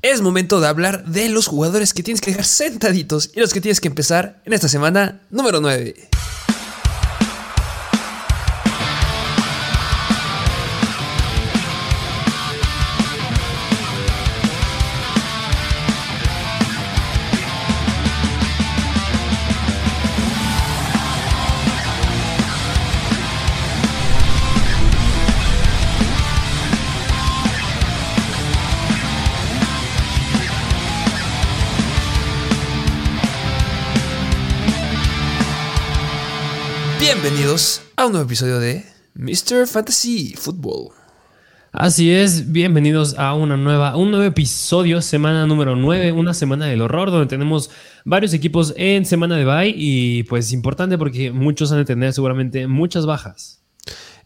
Es momento de hablar de los jugadores que tienes que dejar sentaditos y los que tienes que empezar en esta semana número 9. Bienvenidos a un nuevo episodio de Mr. Fantasy Football. Así es, bienvenidos a una nueva, un nuevo episodio, semana número 9, una semana del horror, donde tenemos varios equipos en semana de bye y pues importante porque muchos han de tener seguramente muchas bajas.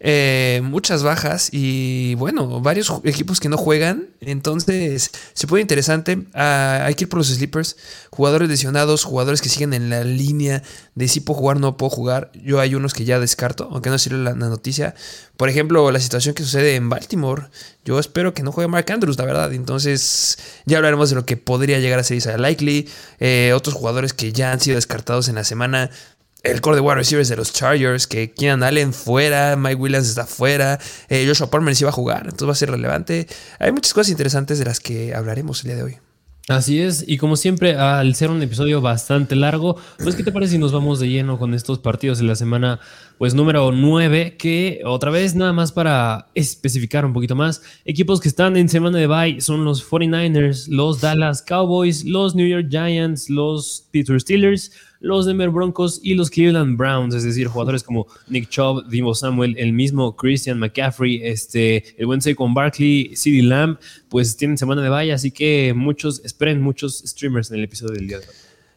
Eh, muchas bajas y bueno, varios equipos que no juegan. Entonces, se puede interesante. Ah, hay que ir por los sleepers. Jugadores lesionados, jugadores que siguen en la línea de si puedo jugar, no puedo jugar. Yo hay unos que ya descarto, aunque no sirve la, la noticia. Por ejemplo, la situación que sucede en Baltimore. Yo espero que no juegue Mark Andrews, la verdad. Entonces, ya hablaremos de lo que podría llegar a ser Isaiah Likely. Eh, otros jugadores que ya han sido descartados en la semana el core de wide receivers de los Chargers, que Keenan Allen fuera, Mike Williams está fuera, eh, Joshua Palmer sí va a jugar, entonces va a ser relevante. Hay muchas cosas interesantes de las que hablaremos el día de hoy. Así es, y como siempre, al ser un episodio bastante largo, pues ¿qué te parece si nos vamos de lleno con estos partidos de la semana, pues número 9, que otra vez nada más para especificar un poquito más, equipos que están en semana de bye son los 49ers, los Dallas Cowboys, los New York Giants, los Pittsburgh Steelers, los Denver Broncos y los Cleveland Browns, es decir, jugadores como Nick Chubb, Divo Samuel, el mismo Christian McCaffrey, este, el buen con Barkley, CD Lamb, pues tienen semana de valla, así que muchos, esperen muchos streamers en el episodio del día de hoy.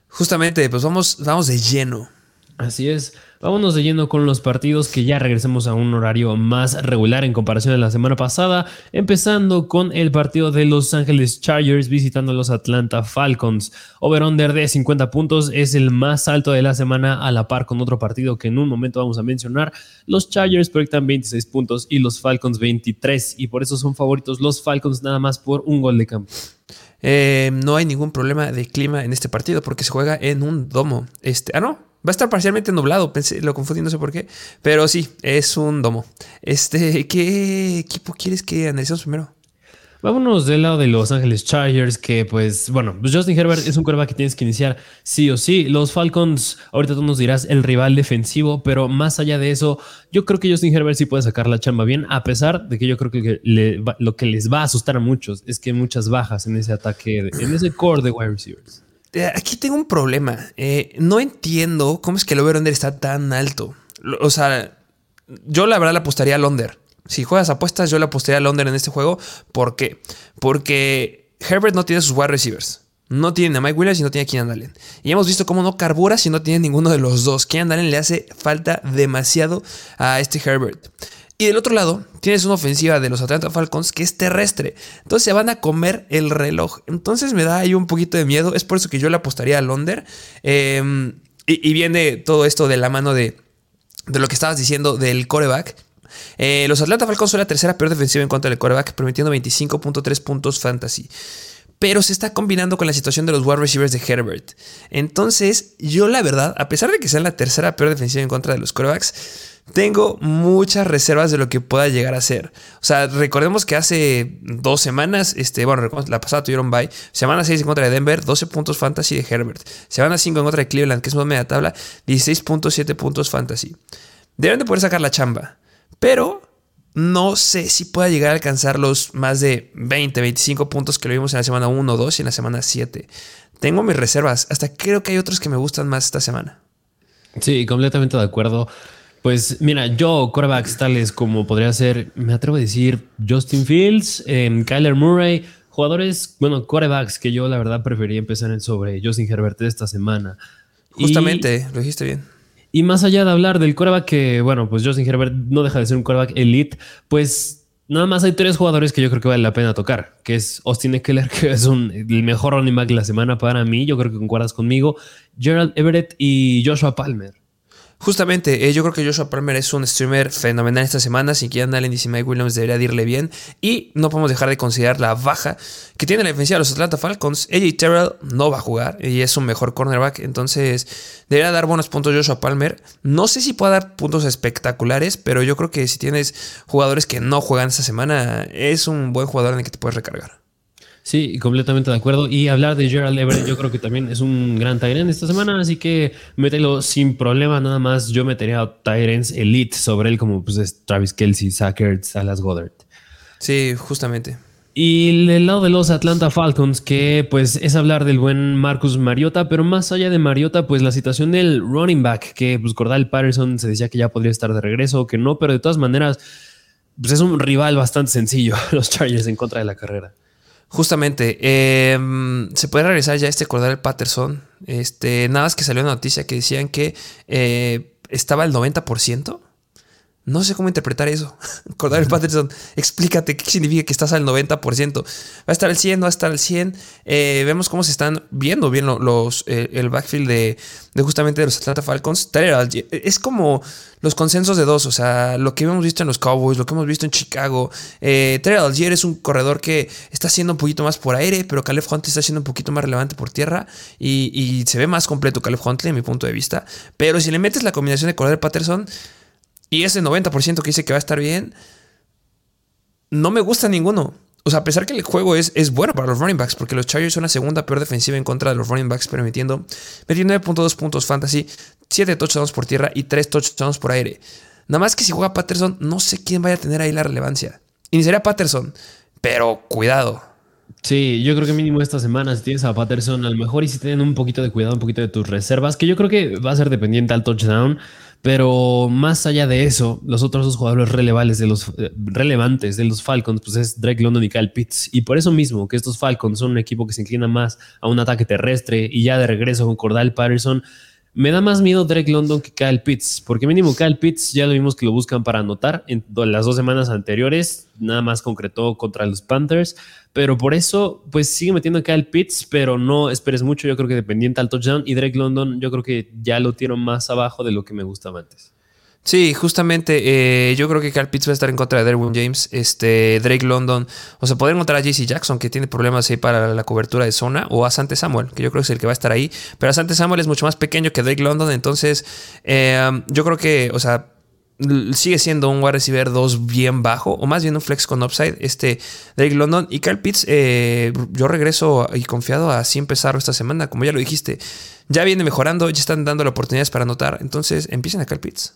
Justamente, pues vamos, vamos de lleno. Así es. Vámonos de lleno con los partidos que ya regresemos a un horario más regular en comparación a la semana pasada, empezando con el partido de Los Ángeles Chargers visitando a los Atlanta Falcons. Over-under de 50 puntos es el más alto de la semana a la par con otro partido que en un momento vamos a mencionar. Los Chargers proyectan 26 puntos y los Falcons 23 y por eso son favoritos los Falcons nada más por un gol de campo. Eh, no hay ningún problema de clima en este partido porque se juega en un domo. Este, ah, no, Va a estar parcialmente nublado, lo confundí, no sé por qué. Pero sí, es un domo. Este, ¿qué equipo quieres que analicemos primero? Vámonos del lado de Los Ángeles Chargers, que pues, bueno, pues Justin Herbert es un quarterback que tienes que iniciar sí o sí. Los Falcons, ahorita tú nos dirás el rival defensivo, pero más allá de eso, yo creo que Justin Herbert sí puede sacar la chamba bien, a pesar de que yo creo que lo que les va a asustar a muchos es que hay muchas bajas en ese ataque, en ese core de wide receivers. Eh, aquí tengo un problema. Eh, no entiendo cómo es que el over-under está tan alto. O sea, yo la verdad le apostaría al under. Si juegas apuestas, yo le apostaría al under en este juego. ¿Por qué? Porque Herbert no tiene sus wide receivers. No tiene a Mike Williams y no tiene a Keenan Allen. Y hemos visto cómo no carbura si no tiene ninguno de los dos. Keenan Allen le hace falta demasiado a este Herbert. Y del otro lado, tienes una ofensiva de los Atlanta Falcons que es terrestre. Entonces se van a comer el reloj. Entonces me da ahí un poquito de miedo. Es por eso que yo le apostaría al under. Em, y, viene todo esto de la mano de, de lo que estabas diciendo del coreback. Eh, los Atlanta Falcons son la tercera peor defensiva en contra del coreback, permitiendo 25.3 puntos fantasy pero se está combinando con la situación de los wide receivers de Herbert. Entonces, yo la verdad, a pesar de que sea la tercera peor defensiva en contra de los corebacks, tengo muchas reservas de lo que pueda llegar a ser. O sea, recordemos que hace dos semanas, este, bueno, la pasada tuvieron bye. Semana 6 en contra de Denver, 12 puntos fantasy de Herbert. Semana 5 en contra de Cleveland, que es más media tabla, 16.7 puntos fantasy. Deben de poder sacar la chamba. Pero no sé si pueda llegar a alcanzar los más de 20, 25 puntos que lo vimos en la semana 1, 2 y en la semana 7. Tengo mis reservas. Hasta creo que hay otros que me gustan más esta semana. Sí, completamente de acuerdo. Pues mira, yo, corebacks tales como podría ser, me atrevo a decir, Justin Fields, eh, Kyler Murray, jugadores, bueno, corebacks que yo la verdad prefería empezar en sobre Justin Herbert esta semana. Justamente, lo dijiste bien. Y más allá de hablar del coreback que, bueno, pues Justin Herbert no deja de ser un coreback elite, pues nada más hay tres jugadores que yo creo que vale la pena tocar, que es Austin Eckler, que es un, el mejor running back de la semana para mí, yo creo que concuerdas conmigo, Gerald Everett y Joshua Palmer. Justamente, eh, yo creo que Joshua Palmer es un streamer fenomenal esta semana. Si quieren Allen y Mike Williams debería de irle bien. Y no podemos dejar de considerar la baja que tiene la defensiva de los Atlanta Falcons. AJ Terrell no va a jugar y es un mejor cornerback. Entonces, debería dar buenos puntos Joshua Palmer. No sé si pueda dar puntos espectaculares, pero yo creo que si tienes jugadores que no juegan esta semana, es un buen jugador en el que te puedes recargar. Sí, completamente de acuerdo. Y hablar de Gerald Everett, yo creo que también es un gran Tyrant esta semana, así que mételo sin problema. Nada más yo metería a Tyrants Elite sobre él, como pues Travis Kelsey, Sackert, Salas Goddard. Sí, justamente. Y el lado de los Atlanta Falcons, que pues es hablar del buen Marcus Mariota, pero más allá de Mariota, pues la situación del running back, que pues Cordal Patterson se decía que ya podría estar de regreso, que no, pero de todas maneras, pues es un rival bastante sencillo, los Chargers en contra de la carrera. Justamente, em, se puede regresar ya este Cordell Patterson. Este, nada más que salió una noticia que decían que eh, estaba al 90%. No sé cómo interpretar eso. Cordell Patterson, explícate qué significa que estás al 90%. Va a estar al 100, no va a estar al 100. Eh, vemos cómo se están viendo bien los, eh, el backfield de, justamente de los Atlanta Falcons. Es como los consensos de dos, o sea, lo que hemos visto en los Cowboys, lo que hemos visto en Chicago. Eh, Algier es un corredor que está haciendo un poquito más por aire, pero Caleb Huntley está siendo un poquito más relevante por tierra y, y se ve más completo Caleb Huntley, en mi punto de vista. Pero si le metes la combinación de Cordell Patterson y ese 90% que dice que va a estar bien, no me gusta ninguno. O sea, a pesar que el juego es, es bueno para los running backs, porque los Chargers son la segunda peor defensiva en contra de los running backs, permitiendo 29.2 puntos fantasy, 7 touchdowns por tierra y 3 touchdowns por aire. Nada más que si juega Patterson, no sé quién vaya a tener ahí la relevancia. Iniciaría Patterson, pero cuidado. Sí, yo creo que mínimo esta semana si tienes a Patterson, a lo mejor y si tienen un poquito de cuidado, un poquito de tus reservas, que yo creo que va a ser dependiente al touchdown. Pero más allá de eso, los otros dos jugadores relevantes de los, eh, relevantes de los Falcons, pues es Drake London y Kyle Pitts. Y por eso mismo que estos Falcons son un equipo que se inclina más a un ataque terrestre y ya de regreso con Cordal Patterson, me da más miedo Drake London que Kyle Pitts, porque mínimo Kyle Pitts ya lo vimos que lo buscan para anotar en las dos semanas anteriores, nada más concretó contra los Panthers, pero por eso, pues sigue metiendo a Kyle Pitts, pero no esperes mucho. Yo creo que dependiente al touchdown. Y Drake London, yo creo que ya lo tiro más abajo de lo que me gustaba antes. Sí, justamente eh, yo creo que Kyle Pitts va a estar en contra de Derwin James, este, Drake London, o sea, poder encontrar a JC Jackson que tiene problemas ahí para la cobertura de zona, o a Sante Samuel, que yo creo que es el que va a estar ahí, pero a Sante Samuel es mucho más pequeño que Drake London, entonces eh, yo creo que, o sea, sigue siendo un wide receiver 2 bien bajo, o más bien un flex con upside, este Drake London. Y Kyle Pitts, eh, yo regreso y confiado a así empezar esta semana, como ya lo dijiste. Ya viene mejorando, ya están dando oportunidades para anotar, entonces empiecen a Kyle Pitts.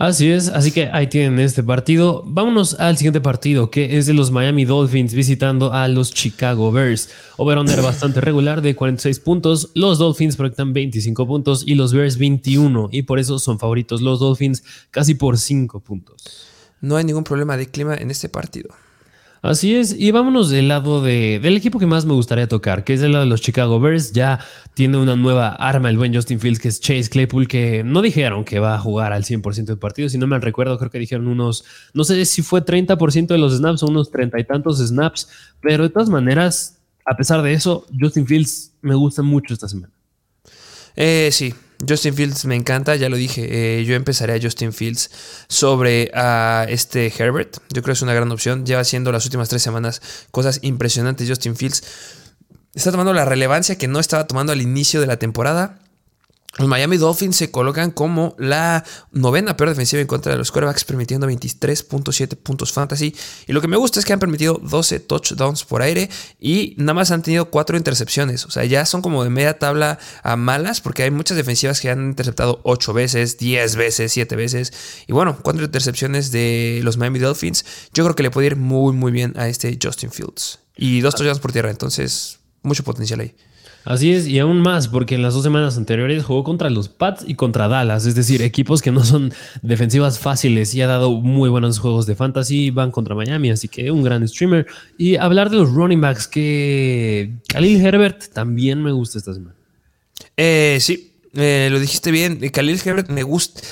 Así es, así que ahí tienen este partido. Vámonos al siguiente partido, que es de los Miami Dolphins visitando a los Chicago Bears. Over-under bastante regular de 46 puntos. Los Dolphins proyectan 25 puntos y los Bears 21. Y por eso son favoritos los Dolphins casi por 5 puntos. No hay ningún problema de clima en este partido. Así es, y vámonos del lado de, del equipo que más me gustaría tocar, que es el lado de los Chicago Bears. Ya tiene una nueva arma el buen Justin Fields, que es Chase Claypool, que no dijeron que va a jugar al 100% del partido, si no me recuerdo, creo que dijeron unos, no sé si fue 30% de los snaps o unos treinta y tantos snaps, pero de todas maneras, a pesar de eso, Justin Fields me gusta mucho esta semana. Eh, sí, Justin Fields me encanta, ya lo dije. Eh, yo empezaré a Justin Fields sobre a este Herbert. Yo creo que es una gran opción. Lleva haciendo las últimas tres semanas cosas impresionantes. Justin Fields está tomando la relevancia que no estaba tomando al inicio de la temporada. Los Miami Dolphins se colocan como la novena peor defensiva en contra de los quarterbacks, permitiendo 23.7 puntos fantasy. Y lo que me gusta es que han permitido 12 touchdowns por aire y nada más han tenido 4 intercepciones. O sea, ya son como de media tabla a malas, porque hay muchas defensivas que han interceptado 8 veces, 10 veces, 7 veces. Y bueno, 4 intercepciones de los Miami Dolphins. Yo creo que le puede ir muy, muy bien a este Justin Fields. Y 2 touchdowns por tierra, entonces mucho potencial ahí. Así es, y aún más, porque en las dos semanas anteriores jugó contra los Pats y contra Dallas, es decir, equipos que no son defensivas fáciles y ha dado muy buenos juegos de fantasy, van contra Miami, así que un gran streamer. Y hablar de los running backs, que Khalil Herbert también me gusta esta semana. Eh, sí, eh, lo dijiste bien, Khalil Herbert me gusta.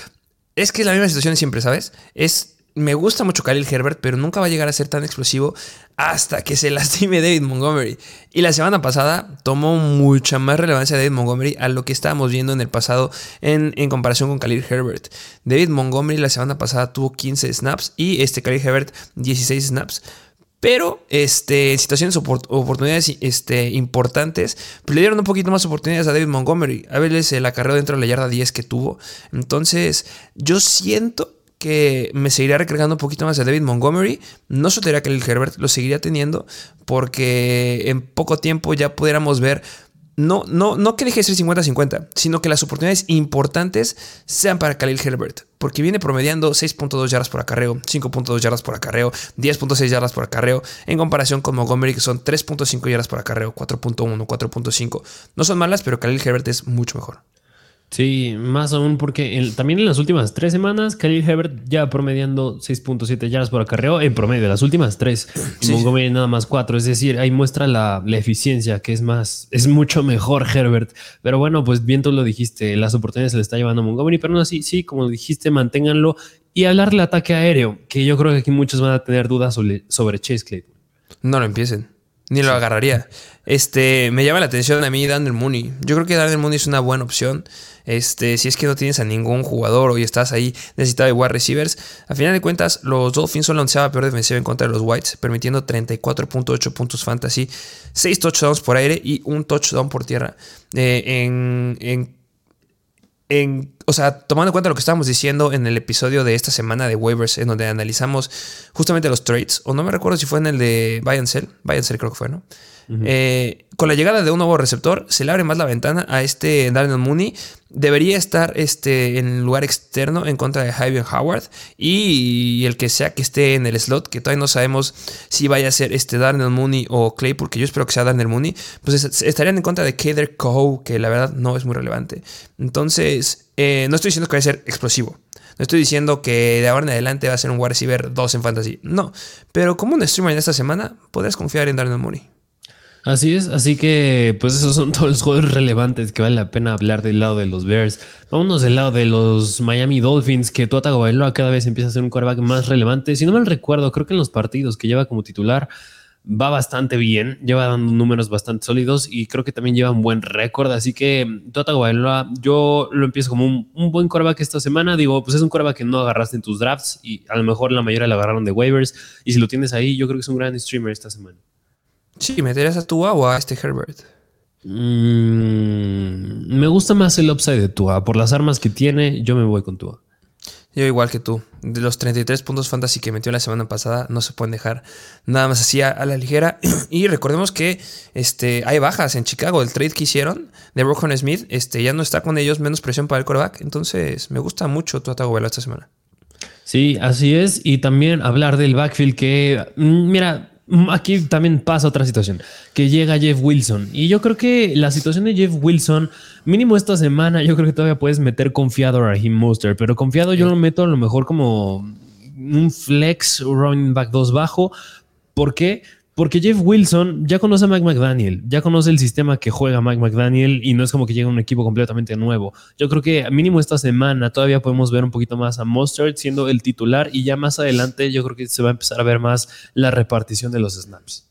Es que es la misma situación siempre, ¿sabes? Es me gusta mucho Khalil Herbert, pero nunca va a llegar a ser tan explosivo hasta que se lastime David Montgomery. Y la semana pasada tomó mucha más relevancia David Montgomery a lo que estábamos viendo en el pasado en, comparación con Khalil Herbert. David Montgomery la semana pasada tuvo 15 snaps y este Khalil Herbert 16 snaps. Pero este, en situaciones oportunidades este, importantes, pues le dieron un poquito más oportunidades a David Montgomery. A veces el acarreo dentro de la yarda 10 que tuvo. Entonces, yo siento que me seguiría recargando un poquito más a David Montgomery. No soltaría que el Herbert lo seguiría teniendo porque en poco tiempo ya pudiéramos ver no, no, no que deje de ser 50-50, sino que las oportunidades importantes sean para Khalil Herbert, porque viene promediando 6.2 yardas por acarreo, 5.2 yardas por acarreo, 10.6 yardas por acarreo, en comparación con Montgomery, que son 3.5 yardas por acarreo, 4.1, 4.5. No son malas, pero Khalil Herbert es mucho mejor. Sí, más aún porque también en las últimas tres semanas, Khalil Herbert ya promediando 6.7 yardas por acarreo en promedio, las últimas tres. Y Montgomery nada más cuatro. Es decir, ahí muestra la, eficiencia, que es más, es mucho mejor Herbert. Pero bueno, pues bien tú lo dijiste, las oportunidades se le está llevando a Montgomery, pero no así, sí, como dijiste, manténganlo. Y hablar del ataque aéreo, que yo creo que aquí muchos van a tener dudas sobre, sobre Chase Claypool. No lo empiecen. Ni lo agarraría. Este, me llama la atención a mí Daniel Mooney. Yo creo que Daniel Mooney es una buena opción. Este, si es que no tienes a ningún jugador o estás ahí necesitado de wide receivers. A final de cuentas, los Dolphins son la onceava peor defensiva en contra de los Whites, permitiendo 34.8 puntos fantasy, 6 touchdowns por aire y un touchdown por tierra. Eh, en, en, en, o sea, tomando en cuenta lo que estábamos diciendo en el episodio de esta semana de waivers, en donde analizamos justamente los trades, o no me recuerdo si fue en el de Buy and Sell, Buy creo que fue, ¿no? Eh, con la llegada de un nuevo receptor, se le abre más la ventana a este Daniel Mooney. Debería estar este, en lugar externo en contra de Javier Howard y, el que sea que esté en el slot, que todavía no sabemos si vaya a ser este Darnell Mooney o Clay, porque yo espero que sea Darnell Mooney, pues estarían en contra de Kader Coe, que la verdad no es muy relevante. Entonces, eh, no estoy diciendo que vaya a ser explosivo. No estoy diciendo que de ahora en adelante va a ser un wide receiver 2 en fantasy. No. Pero como un streamer en esta semana, podrías confiar en Darnell Mooney. Así es, así que pues esos son todos los juegos relevantes que vale la pena hablar del lado de los Bears. Vámonos del lado de los Miami Dolphins, que Tua Tagovailoa cada vez empieza a ser un quarterback más relevante. Si no mal recuerdo, creo que en los partidos que lleva como titular va bastante bien, lleva dando números bastante sólidos y creo que también lleva un buen récord. Así que Tua Tagovailoa, yo lo empiezo como un, buen quarterback esta semana. Digo, pues es un quarterback que no agarraste en tus drafts y a lo mejor la mayoría lo agarraron de waivers. Y si lo tienes ahí, yo creo que es un gran streamer esta semana. Sí, ¿meterías a Tua o a este Herbert? Mm, me gusta más el upside de Tua. Por las armas que tiene, yo me voy con Tua. Yo igual que tú. De los 33 puntos fantasy que metió la semana pasada, no se pueden dejar nada más así a, la ligera. Y recordemos que este, hay bajas en Chicago. El trade que hicieron de Rohan Smith este, ya no está con ellos, menos presión para el coreback. Entonces, me gusta mucho tu ataque esta semana. Sí, así es. Y también hablar del backfield que, mm, mira, aquí también pasa otra situación, que llega Jeff Wilson. Y yo creo que la situación de Jeff Wilson, mínimo esta semana, yo creo que todavía puedes meter confiado a Raheem Monster, pero confiado yo lo meto a lo mejor como un flex running back 2 bajo. ¿Por qué? Porque Jeff Wilson ya conoce a Mike McDaniel, ya conoce el sistema que juega Mike McDaniel y no es como que llegue un equipo completamente nuevo. Yo creo que mínimo esta semana todavía podemos ver un poquito más a Mustard siendo el titular y ya más adelante yo creo que se va a empezar a ver más la repartición de los snaps.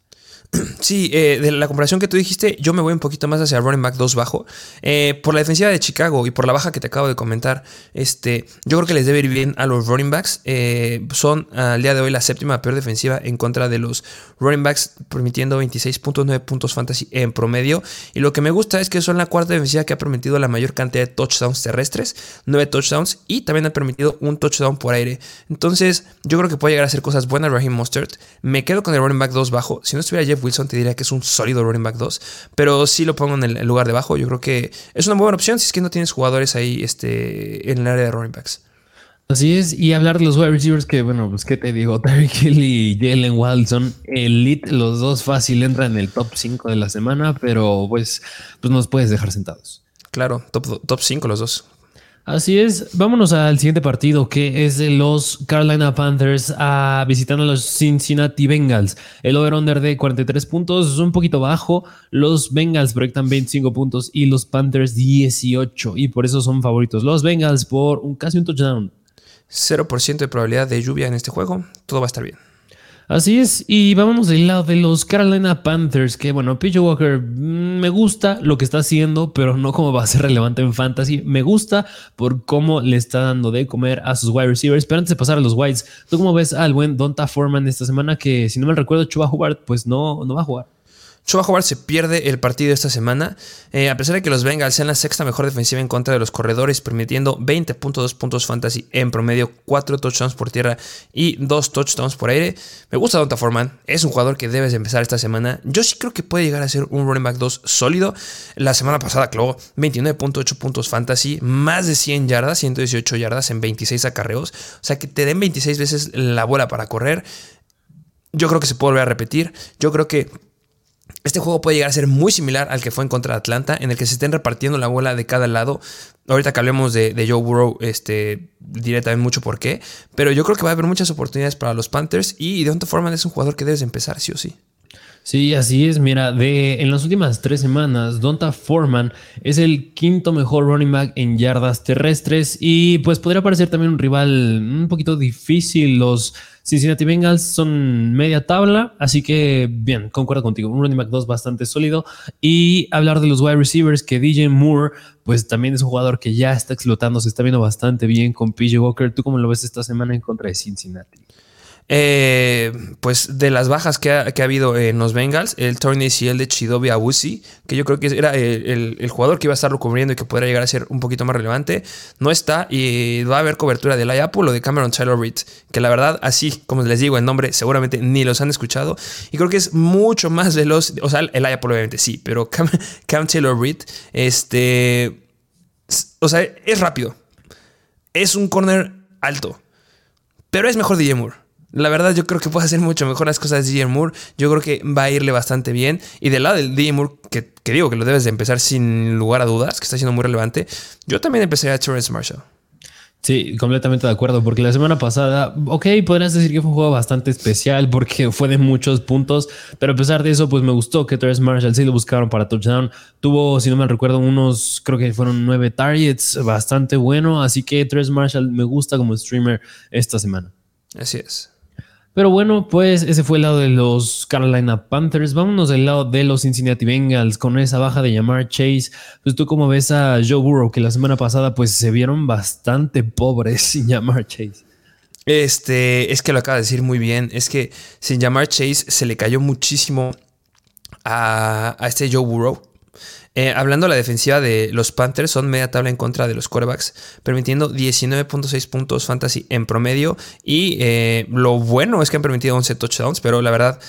Sí, eh, de la comparación que tú dijiste, yo me voy un poquito más hacia running back 2 bajo. Eh, por la defensiva de Chicago y por la baja que te acabo de comentar, este, yo creo que les debe ir bien a los running backs. Eh, son al día de hoy la séptima peor defensiva en contra de los running backs, permitiendo 26.9 puntos fantasy en promedio. Y lo que me gusta es que son la cuarta defensiva que ha permitido la mayor cantidad de touchdowns terrestres, 9 touchdowns, y también ha permitido un touchdown por aire. Entonces, yo creo que puede llegar a hacer cosas buenas Raheem Mustard. Me quedo con el running back 2 bajo. Si no estuviera Jeff Wilson te diría que es un sólido running back 2, pero si lo pongo en el lugar de bajo. Yo creo que es una buena opción si es que no tienes jugadores ahí este, en el área de running backs. Así es, y hablar de los wide receivers que, bueno, pues qué te digo, Terry Hill y Jalen Wilson, elite, los dos fácil entran en el top 5 de la semana, pero pues, pues nos puedes dejar sentados. Claro, top 5 los dos. Así es, vámonos al siguiente partido que es de los Carolina Panthers a, visitando a los Cincinnati Bengals. El over-under de 43 puntos es un poquito bajo. Los Bengals proyectan 25 puntos y los Panthers 18 y por eso son favoritos. Los Bengals por un, casi un touchdown. 0% de probabilidad de lluvia en este juego. Todo va a estar bien. Así es, y vamos del lado de los Carolina Panthers, que bueno, PJ Walker mm, me gusta lo que está haciendo, pero no como va a ser relevante en fantasy. Me gusta por cómo le está dando de comer a sus wide receivers. Pero antes de pasar a los wides, ¿tú cómo ves al buen Donta Foreman esta semana? Que si no me recuerdo, Chuba Hubbard, pues no, no va a jugar. Chuba Hubbard se pierde el partido esta semana, eh, a pesar de que los Bengals sean la sexta mejor defensiva en contra de los corredores, permitiendo 20.2 puntos fantasy en promedio, 4 touchdowns por tierra y 2 touchdowns por aire. Me gusta Donta Foreman, es un jugador que debes empezar esta semana. Yo sí creo que puede llegar a ser un running back 2 sólido. La semana pasada clavó 29.8 puntos fantasy, más de 100 yardas, 118 yardas en 26 acarreos. O sea que te den 26 veces la bola para correr. Yo creo que se puede volver a repetir. Yo creo que este juego puede llegar a ser muy similar al que fue en contra de Atlanta, en el que se estén repartiendo la bola de cada lado. Ahorita que hablemos de, Joe Burrow, este, diré también mucho por qué. Pero yo creo que va a haber muchas oportunidades para los Panthers y Deonta Foreman es un jugador que debes empezar, sí o sí. Sí, así es. Mira, de, en las últimas tres semanas, Donta Foreman es el quinto mejor running back en yardas terrestres y pues podría parecer también un rival un poquito difícil. Los Cincinnati Bengals son media tabla, así que bien, concuerdo contigo. Un running back 2 bastante sólido. Y hablar de los wide receivers, que DJ Moore, pues también es un jugador que ya está explotando, se está viendo bastante bien con PJ Walker. ¿Tú cómo lo ves esta semana en contra de Cincinnati? Eh, pues de las bajas que ha, habido en los Bengals, el torneo ACL de Chidobe Awusi, que yo creo que era el, jugador que iba a estarlo cubriendo y que podría llegar a ser un poquito más relevante, no está y va a haber cobertura de la Apple o de Cameron Taylor Reed, que la verdad, así como les digo el nombre, seguramente ni los han escuchado y creo que es mucho más veloz, o sea, el Apple obviamente sí, pero Cam, Taylor Reed, este, o sea, es rápido, es un corner alto, pero es mejor DJ Moore. La verdad, yo creo que puede hacer mucho mejor las cosas de DJ Moore. Yo creo que va a irle bastante bien. Y del lado del DJ Moore, que, digo que lo debes de empezar sin lugar a dudas, que está siendo muy relevante, yo también empezaría a Terrence Marshall. Sí, completamente de acuerdo, porque la semana pasada, ok, podrías decir que fue un juego bastante especial porque fue de muchos puntos, pero a pesar de eso, pues me gustó que Terrence Marshall sí lo buscaron para touchdown. Tuvo, si no me recuerdo, unos, creo que fueron nueve targets, bastante bueno, así que Terrence Marshall me gusta como streamer esta semana. Así es. Pero bueno, pues ese fue el lado de los Carolina Panthers. Vámonos del lado de los Cincinnati Bengals con esa baja de llamar Chase. Pues tú como ves a Joe Burrow que la semana pasada pues se vieron bastante pobres sin llamar Chase. Este, es que lo acaba de decir muy bien. Es que sin llamar Chase se le cayó muchísimo a, a este Joe Burrow. Eh, hablando de la defensiva de los Panthers, son media tabla en contra de los quarterbacks, permitiendo 19.6 puntos fantasy en promedio. Y eh, lo bueno es que han permitido 11 touchdowns, pero la verdad,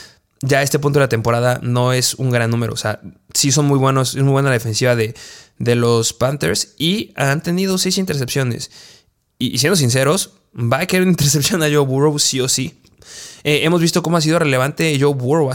ya a este punto de la temporada no es un gran número. O sea, sí son muy buenos, es muy buena la defensiva de, de los Panthers y han tenido 6 intercepciones. Y, siendo sinceros, va a querer intercepción a Joe Burrow sí o sí. Eh, hemos visto cómo ha sido relevante Joe Burrow.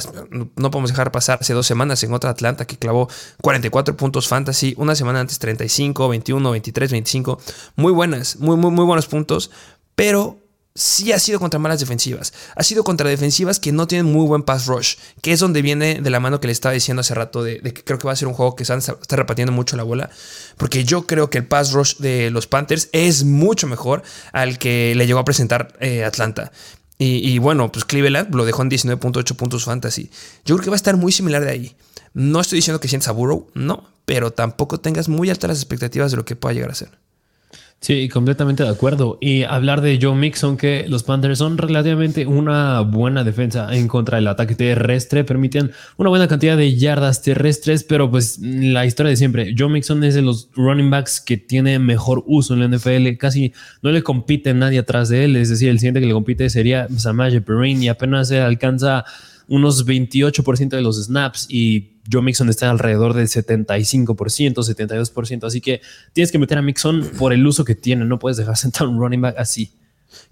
No podemos dejar pasar hace dos semanas en otra Atlanta que clavó 44 puntos fantasy. Una semana antes 35, 21, 23, 25. Muy buenas, muy, muy, muy buenos puntos. Pero sí ha sido contra malas defensivas. Ha sido contra defensivas que no tienen muy buen pass rush, que es donde viene de la mano que le estaba diciendo hace rato de, que creo que va a ser un juego que se está repartiendo mucho la bola, porque yo creo que el pass rush de los Panthers es mucho mejor al que le llegó a presentar eh, Atlanta. Y, bueno, pues Cleveland lo dejó en 19.8 puntos fantasy. Yo creo que va a estar muy similar de ahí. No estoy diciendo que sientas a no, pero tampoco tengas muy altas las expectativas de lo que pueda llegar a ser. Sí, completamente de acuerdo. Y hablar de Joe Mixon, que los Panthers son relativamente una buena defensa en contra del ataque terrestre, permiten una buena cantidad de yardas terrestres, pero pues la historia de siempre, Joe Mixon es de los running backs que tiene mejor uso en la NFL, casi no le compite nadie atrás de él, es decir, el siguiente que le compite sería Samaje Perrine y apenas se alcanza unos 28% de los snaps y Joe Mixon está alrededor del 75%, 72%. Así que tienes que meter a Mixon por el uso que tiene. No puedes dejar sentar un running back así.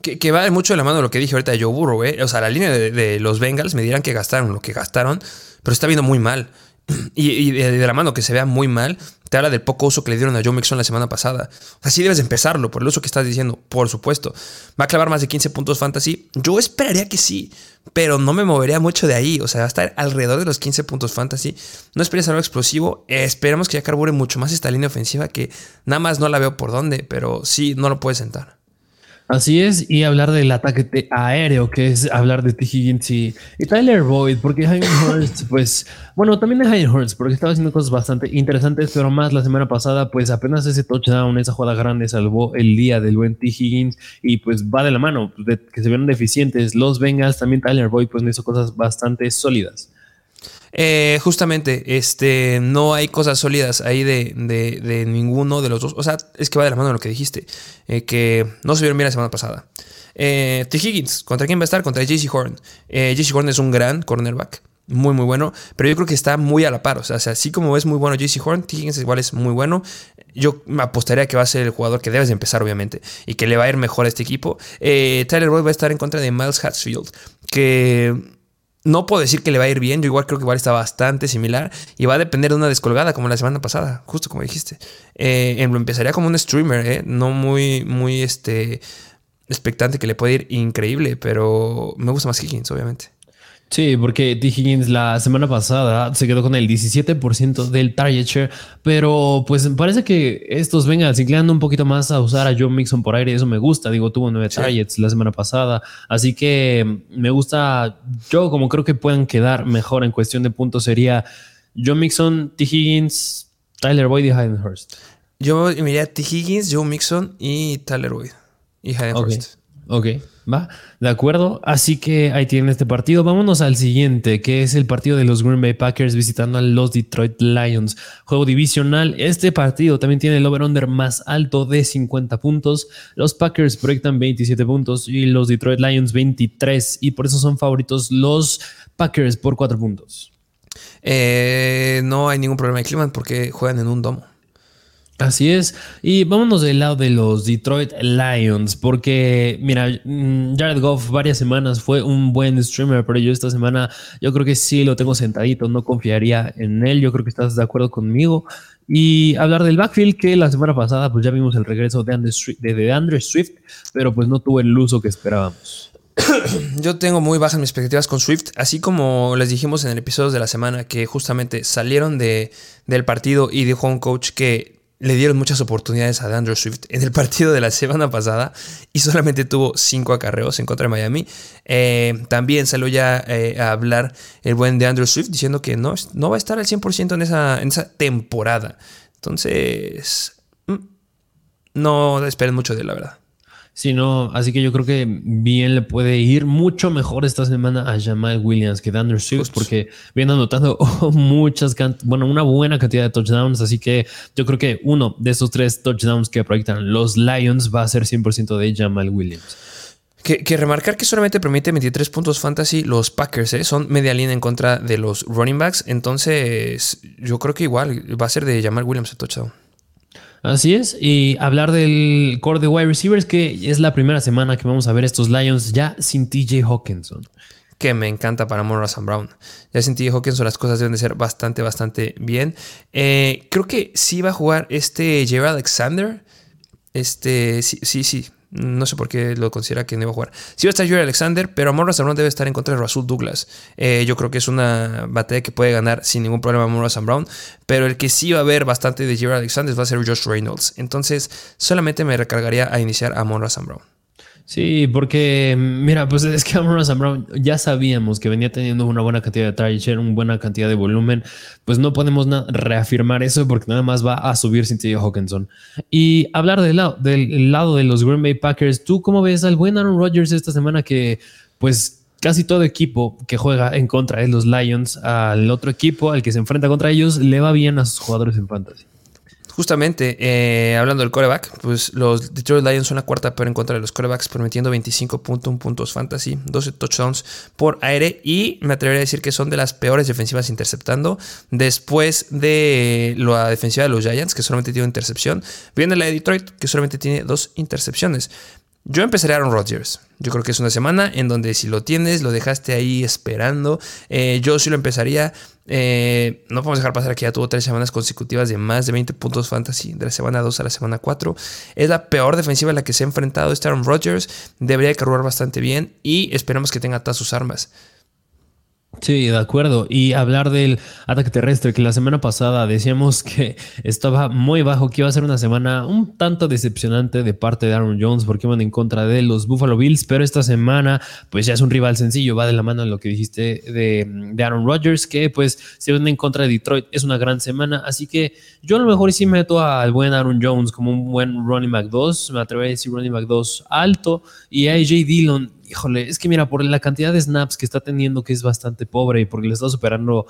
Que, va mucho de la mano de lo que dije ahorita de Joe Burrow. ¿eh? O sea, la línea de, los Bengals me dirán que gastaron lo que gastaron, pero está viendo muy mal. Y, de, la mano que se vea muy mal, te habla del poco uso que le dieron a Joe Mixon la semana pasada. Así debes empezarlo por el uso que estás diciendo, por supuesto. ¿Va a clavar más de 15 puntos fantasy? Yo esperaría que sí, pero no me movería mucho de ahí. O sea, va a estar alrededor de los 15 puntos fantasy. No esperes algo explosivo. esperemos que ya carbure mucho más esta línea ofensiva que nada más no la veo por dónde, pero sí, no lo puedes sentar. Así es, y hablar del ataque aéreo, que es hablar de T. Higgins y, Tyler Boyd, porque Hayden Hurst, pues, bueno, también de Hayden Hurst, porque estaba haciendo cosas bastante interesantes, pero más la semana pasada, pues apenas ese touchdown, esa jugada grande salvó el día del buen T. Higgins y pues va de la mano, de que se vieron deficientes los Bengals, también Tyler Boyd, pues hizo cosas bastante sólidas. Eh, justamente, este, no hay cosas sólidas ahí de, de, ninguno de los dos. O sea, es que va de la mano de lo que dijiste, eh, que no se vieron bien la semana pasada. Eh, T. Higgins, ¿contra quién va a estar? Contra JC Horn. Eh, JC Horn es un gran cornerback. Muy, muy bueno. Pero yo creo que está muy a la par. O sea, así como es muy bueno JC Horn, T. Higgins igual es muy bueno. Yo me apostaría que va a ser el jugador que debes de empezar, obviamente. Y que le va a ir mejor a este equipo. Tyler Boyd va a estar en contra de Miles Hatfield. Que no puedo decir que le va a ir bien, yo igual creo que igual está bastante similar y va a depender de una descolgada como la semana pasada, justo como dijiste. Eh, empezaría como un streamer, eh, no muy, muy este, expectante que le puede ir increíble, pero me gusta más Higgins, obviamente. Sí, porque T. Higgins la semana pasada se quedó con el 17% del target share, pero pues parece que estos vengan inclinando un poquito más a usar a Joe Mixon por aire, eso me gusta, digo, tuvo nueve targets la semana pasada, así que me gusta, yo como creo que pueden quedar mejor en cuestión de puntos sería Joe Mixon, T. Higgins, Tyler Boyd y Hayden Hurst. Yo me T. Higgins, Joe Mixon y Tyler Boyd y Hayden Hurst. Ok, va, de acuerdo. Así que ahí tienen este partido. Vámonos al siguiente, que es el partido de los Green Bay Packers visitando a los Detroit Lions. Juego divisional. Este partido también tiene el over-under más alto de 50 puntos. Los Packers proyectan 27 puntos y los Detroit Lions 23. Y por eso son favoritos los Packers por 4 puntos. Eh, no hay ningún problema de clima porque juegan en un domo. Así es. Y vámonos del lado de los Detroit Lions, porque mira, mm, Jared Goff varias semanas fue un buen streamer, pero yo esta semana yo creo que sí lo tengo sentadito, no confiaría en él, yo creo que estás de acuerdo conmigo. Y hablar del backfield, que la semana pasada pues ya vimos el regreso de Andre, de Andre Swift, pero pues no tuvo el uso que esperábamos. Yo tengo muy bajas mis expectativas con Swift, así como les dijimos en el episodio de la semana que justamente salieron de, del partido y dijo un coach que le dieron muchas oportunidades a Andrew Swift en el partido de la semana pasada y solamente tuvo cinco acarreos en contra de Miami. Eh, también salió ya eh, a hablar el buen de Andrew Swift diciendo que no, no va a estar al 100% en esa, en esa temporada. Entonces, mm, no esperen mucho de él, la verdad. Sí, no, así que yo creo que bien le puede ir mucho mejor esta semana a Jamal Williams que Andrew Swift, porque viene anotando muchas, bueno, una buena cantidad de touchdowns. Así que yo creo que uno de esos tres touchdowns que proyectan los Lions va a ser 100% de Jamal Williams. Que, remarcar que solamente permite 23 puntos fantasy los Packers, ¿eh? son media línea en contra de los running backs. Entonces, yo creo que igual va a ser de Jamal Williams el touchdown. Así es, y hablar del core de wide receivers, que es la primera semana que vamos a ver estos Lions ya sin TJ Hawkinson. Que me encanta para Monroe Brown. Ya sin TJ Hawkinson las cosas deben de ser bastante, bastante bien. Eh, creo que sí va a jugar este Gerald Alexander. Este, sí, sí, sí. No sé por qué lo considera que no iba a jugar. Sí va a estar Yuri Alexander, pero Amor Brown debe estar en contra de Rasul Douglas. Eh, yo creo que es una batalla que puede ganar sin ningún problema Amor Brown. Pero el que sí va a haber bastante de Yuri Alexander va a ser Josh Reynolds. Entonces, solamente me recargaría a iniciar a Amor Brown. Sí, porque mira, pues es que Amon Brown ya sabíamos que venía teniendo una buena cantidad de target una buena cantidad de volumen, pues no podemos reafirmar eso porque nada más va a subir sin T.J. Hawkinson. Y hablar del lado, del lado de los Green Bay Packers, ¿tú cómo ves al buen Aaron Rodgers esta semana que pues casi todo equipo que juega en contra de los Lions, al otro equipo al que se enfrenta contra ellos, le va bien a sus jugadores en fantasy? Justamente, eh, hablando del coreback, pues los Detroit Lions son la cuarta peor en contra de los corebacks, permitiendo 25.1 puntos fantasy, 12 touchdowns por aire y me atrevería a decir que son de las peores defensivas interceptando. Después de la defensiva de los Giants, que solamente tiene una intercepción, viene la de Detroit, que solamente tiene dos intercepciones. Yo empezaría Aaron Rodgers. Yo creo que es una semana en donde si lo tienes, lo dejaste ahí esperando. Eh, yo sí lo empezaría. Eh, no podemos dejar pasar que ya tuvo tres semanas consecutivas de más de 20 puntos fantasy, de la semana 2 a la semana 4. Es la peor defensiva a la que se ha enfrentado este Aaron Rodgers. Debería cargar bastante bien y esperamos que tenga todas sus armas. Sí, de acuerdo. Y hablar del ataque terrestre, que la semana pasada decíamos que estaba muy bajo, que iba a ser una semana un tanto decepcionante de parte de Aaron Jones porque iban en contra de los Buffalo Bills, pero esta semana pues ya es un rival sencillo, va de la mano en lo que dijiste de, Aaron Rodgers, que pues se van en contra de Detroit, es una gran semana, así que yo a lo mejor sí meto al buen Aaron Jones como un buen running back 2, me atrevo a decir running back 2 alto, y a AJ Dillon híjole, es que mira, por la cantidad de snaps que está teniendo, que es bastante pobre y porque le está superando,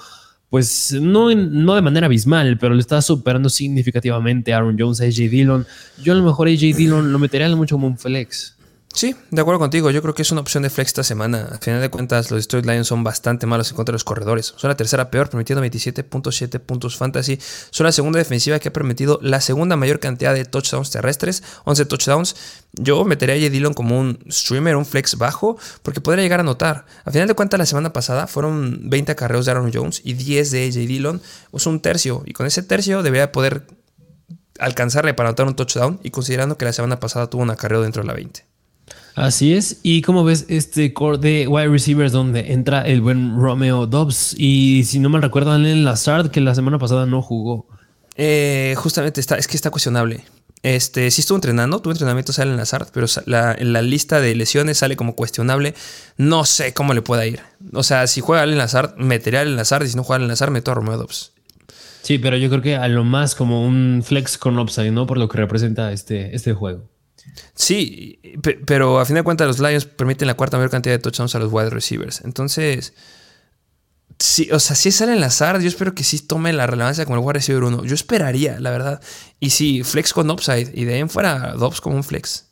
pues no, no de manera abismal, pero le está superando significativamente Aaron Jones, a AJ Dillon. Yo a lo mejor AJ Dillon lo metería mucho como un flex. Sí, de acuerdo contigo. Yo creo que es una opción de flex esta semana. Al final de cuentas, los Detroit Lions son bastante malos en contra de los corredores. Son la tercera peor, permitiendo 27.7 puntos fantasy. Son la segunda defensiva que ha permitido la segunda mayor cantidad de touchdowns terrestres, 11 touchdowns. Yo metería a J. Dillon como un streamer, un flex bajo, porque podría llegar a notar. Al final de cuentas, la semana pasada fueron 20 acarreos de Aaron Jones y 10 de AJ Dillon. Es un tercio. Y con ese tercio debería poder alcanzarle para anotar un touchdown. Y considerando que la semana pasada tuvo un acarreo dentro de la 20. Así es. ¿Y cómo ves este core de wide receivers donde entra el buen Romeo Dobbs? Y si no me recuerdo, el Lazard, que la semana pasada no jugó. Eh, justamente está, es que está cuestionable. Este, sí estuvo entrenando, tuvo entrenamiento sale en Lazard, pero en la lista de lesiones sale como cuestionable. No sé cómo le pueda ir. O sea, si juega Allen Lazard, metería en Lazard, y si no juega Allen Lazard, meto a Romeo Dobbs. Sí, pero yo creo que a lo más como un flex con upside, ¿no? Por lo que representa este, este juego. Sí, pero a fin de cuentas los Lions permiten la cuarta mayor cantidad de touchdowns a los wide receivers. Entonces, sí, o sea, si sale en azar, yo espero que sí tome la relevancia como el wide receiver 1. Yo esperaría, la verdad. Y sí, flex con upside y de ahí en fuera, Dobbs como un flex.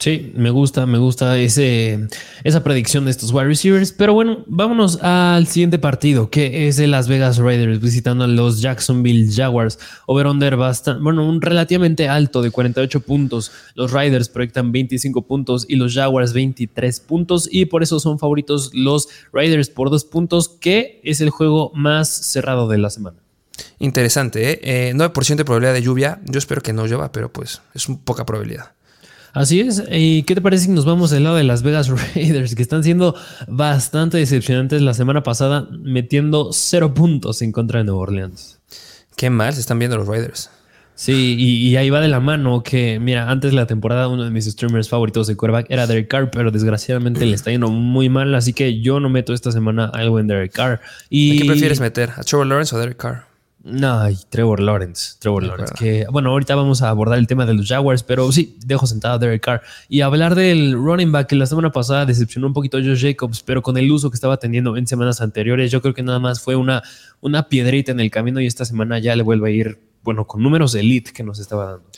Sí, me gusta, me gusta esa predicción de estos wide receivers. Pero bueno, vámonos al siguiente partido, que es de Las Vegas Raiders visitando a los Jacksonville Jaguars. Over-under bastante, bueno, un relativamente alto de 48 puntos. Los Raiders proyectan 25 puntos y los Jaguars 23 puntos. Y por eso son favoritos los Raiders por dos puntos, que es el juego más cerrado de la semana. Interesante, ¿eh? 9% eh, de probabilidad de lluvia. Yo espero que no llueva, pero pues es poca probabilidad. Así es. ¿Y qué te parece si nos vamos del lado de Las Vegas Raiders, que están siendo bastante decepcionantes la semana pasada, metiendo cero puntos en contra de Nueva Orleans? Qué mal se están viendo los Raiders. Sí, y, ahí va de la mano que, mira, antes de la temporada uno de mis streamers favoritos de quarterback era Derek Carr, pero desgraciadamente le está yendo muy mal, así que yo no meto esta semana algo en Derek Carr. Y... ¿A qué prefieres meter? ¿A Trevor Lawrence o Derek Carr? No, Trevor Lawrence. Trevor Lawrence. Que, bueno, ahorita vamos a abordar el tema de los Jaguars, pero sí, dejo sentado a Derek Carr. Y hablar del running back que la semana pasada decepcionó un poquito a Josh Jacobs, pero con el uso que estaba teniendo en semanas anteriores, yo creo que nada más fue una, una piedrita en el camino y esta semana ya le vuelve a ir, bueno, con números de elite que nos estaba dando.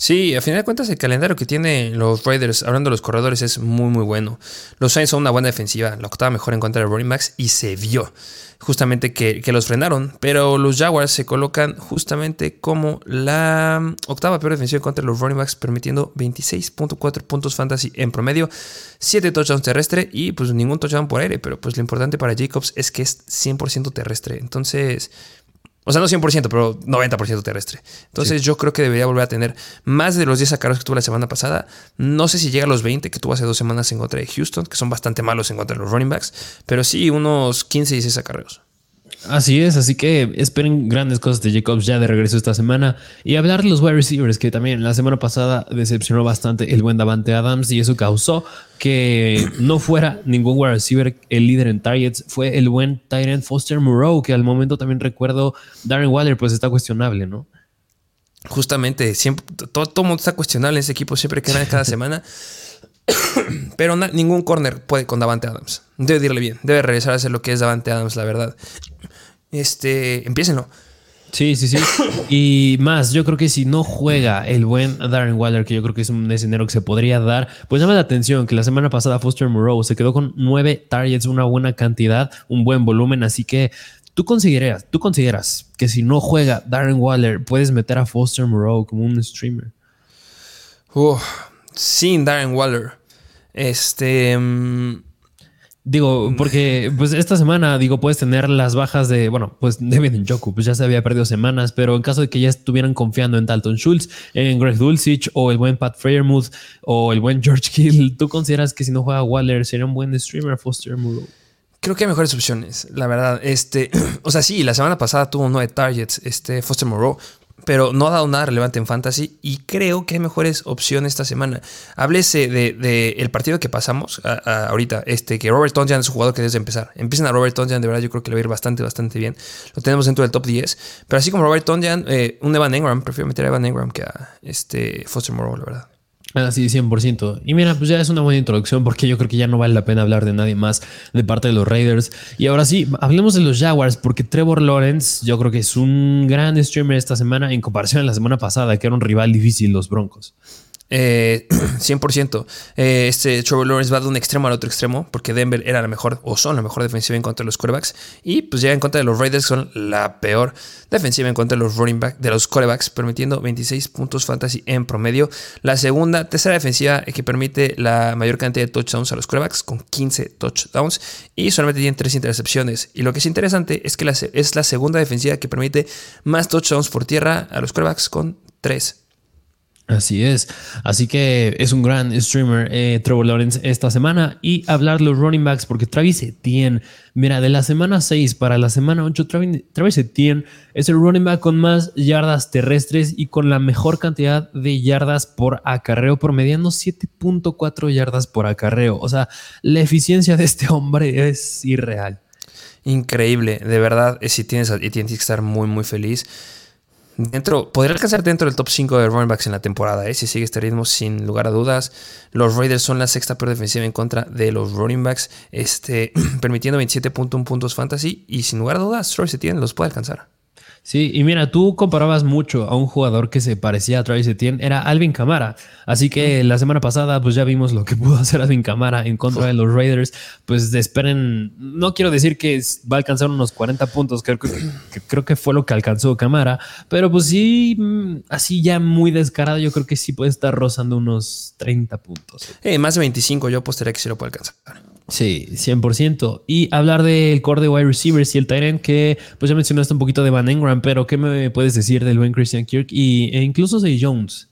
Sí, a final de cuentas el calendario que tienen los Raiders, hablando de los corredores, es muy muy bueno. Los Saints son una buena defensiva, la octava mejor en contra de running backs y se vio justamente que, los frenaron. Pero los Jaguars se colocan justamente como la octava peor defensiva en contra de los running backs, permitiendo 26.4 puntos fantasy en promedio, 7 touchdowns terrestre y pues ningún touchdown por aire. Pero pues lo importante para Jacobs es que es 100% terrestre. Entonces o sea, no 100%, pero 90% terrestre. Entonces yo creo que debería volver a tener más de los 10 sacaros que tuvo la semana pasada. No sé si llega a los 20 que tuvo hace dos semanas en contra de Houston, que son bastante malos en contra de los running backs, pero sí unos 15 y 16 acarreos. Así es, así que esperen grandes cosas de Jacobs ya de regreso esta semana. Y hablar de los wide receivers, que también la semana pasada decepcionó bastante el buen Davante Adams y eso causó que no fuera ningún wide receiver el líder en targets. Fue el buen Tyrant Foster Moreau, que al momento también recuerdo Darren Waller, pues está cuestionable, ¿no? Justamente, siempre, todo, todo mundo está cuestionable en ese equipo, siempre que cada semana. Pero ningún corner puede con Davante Adams. Debe irle bien. Debe regresar a hacer lo que es Davante Adams, la verdad. Este, empiécenlo. Sí, sí, sí. Y más, yo creo que si no juega el buen Darren Waller, que yo creo que es un escenario que se podría dar, pues llama la atención que la semana pasada Foster Moreau se quedó con nueve targets, una buena cantidad, un buen volumen. Así que tú consideras, tú consideras que si no juega Darren Waller, puedes meter a Foster Moreau como un streamer. sin Darren Waller. Este. Mm, digo, porque pues esta semana, digo, puedes tener las bajas de, bueno, pues Devin Joku, pues ya se había perdido semanas, pero en caso de que ya estuvieran confiando en Dalton Schultz, en Greg Dulcich o el buen Pat Freiermuth o el buen George Hill, ¿tú consideras que si no juega Waller sería un buen streamer Foster Moreau? Creo que hay mejores opciones, la verdad. Este, o sea, sí, la semana pasada tuvo nueve targets, este Foster Moreau, pero no ha dado nada relevante en fantasy y creo que hay mejores opciones esta semana. Háblese de, el partido que pasamos ahorita, este, que Robert Tonjan es un jugador que debe empezar. Empiecen a Robert Tonjan, de verdad yo creo que le va a ir bastante, bastante bien. Lo tenemos dentro del top 10. Pero así como Robert Tonjan, eh, un Evan Engram, prefiero meter a Evan Engram que a este Foster Moreau, la verdad. Ah, sí, 100%. Y mira, pues ya es una buena introducción porque yo creo que ya no vale la pena hablar de nadie más de parte de los Raiders. Y ahora sí, hablemos de los Jaguars porque Trevor Lawrence yo creo que es un gran streamer esta semana en comparación a la semana pasada, que era un rival difícil los Broncos. Eh, 100%. Eh, este Trevor Lawrence va de un extremo al otro extremo porque Denver era la mejor o son la mejor defensiva en contra de los quarterbacks y pues ya en contra de los Raiders son la peor defensiva en contra de los running back, de los quarterbacks, permitiendo 26 puntos fantasy en promedio. La segunda, tercera defensiva que permite la mayor cantidad de touchdowns a los quarterbacks con 15 touchdowns y solamente tienen 3 intercepciones. Y lo que es interesante es que es la segunda defensiva que permite más touchdowns por tierra a los quarterbacks con 3 Así es. Así que es un gran streamer eh, Trevor Lawrence esta semana. Y hablar los running backs, porque Travis Etienne, mira, de la semana 6 para la semana 8, Travis, Etienne es el running back con más yardas terrestres y con la mejor cantidad de yardas por acarreo, promediando 7.4 yardas por acarreo. O sea, la eficiencia de este hombre es irreal. Increíble, de verdad, eh, si tienes, tienes que estar muy, muy feliz. Dentro, podría alcanzar dentro del top 5 de running backs en la temporada, ¿eh? si sigue este ritmo, sin lugar a dudas. Los Raiders son la sexta peor defensiva en contra de los running backs, este, permitiendo 27.1 puntos fantasy. Y sin lugar a dudas, Troy se tiene, los puede alcanzar. Sí, y mira, tú comparabas mucho a un jugador que se parecía a Travis Etienne, era Alvin Camara. Así que la semana pasada, pues ya vimos lo que pudo hacer Alvin Camara en contra de los Raiders. Pues esperen, no quiero decir que va a alcanzar unos 40 puntos, creo que, creo que fue lo que alcanzó Camara, pero pues sí, mm, así ya muy descarado, yo creo que sí puede estar rozando unos 30 puntos. Eh, más de 25, yo apostaría que sí lo puede alcanzar. Sí, 100%. Y hablar del core de wide receivers y el Tyrant, que pues ya mencionaste un poquito de Van Engram, pero ¿qué me puedes decir del buen Christian Kirk y, e incluso de Jones?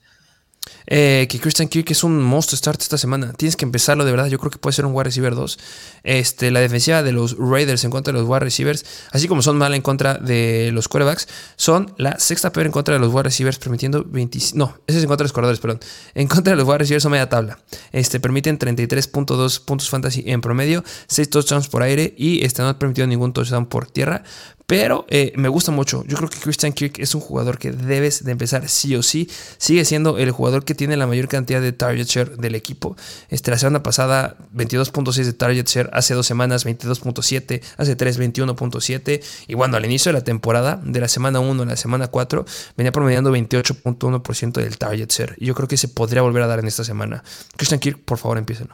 Eh, que Christian Kirk es un monstruo start esta semana. Tienes que empezarlo de verdad. Yo creo que puede ser un wide receiver 2. Este, la defensiva de los Raiders en contra de los wide receivers, así como son mal en contra de los quarterbacks, son la sexta peor en contra de los wide receivers, permitiendo 20. No, ese es en contra de los corredores, perdón. En contra de los wide receivers son media tabla. Este, permiten 33.2 puntos fantasy en promedio, 6 touchdowns por aire y este, no han permitido ningún touchdown por tierra. Pero eh, me gusta mucho. Yo creo que Christian Kirk es un jugador que debes de empezar sí o sí. Sigue siendo el jugador que tiene la mayor cantidad de target share del equipo. Este, la semana pasada, 22.6 de target share. Hace dos semanas, 22.7. Hace tres, 21.7. Y bueno, al inicio de la temporada, de la semana 1 a la semana 4, venía promediando 28.1% del target share. Y yo creo que se podría volver a dar en esta semana. Christian Kirk, por favor, empiecen.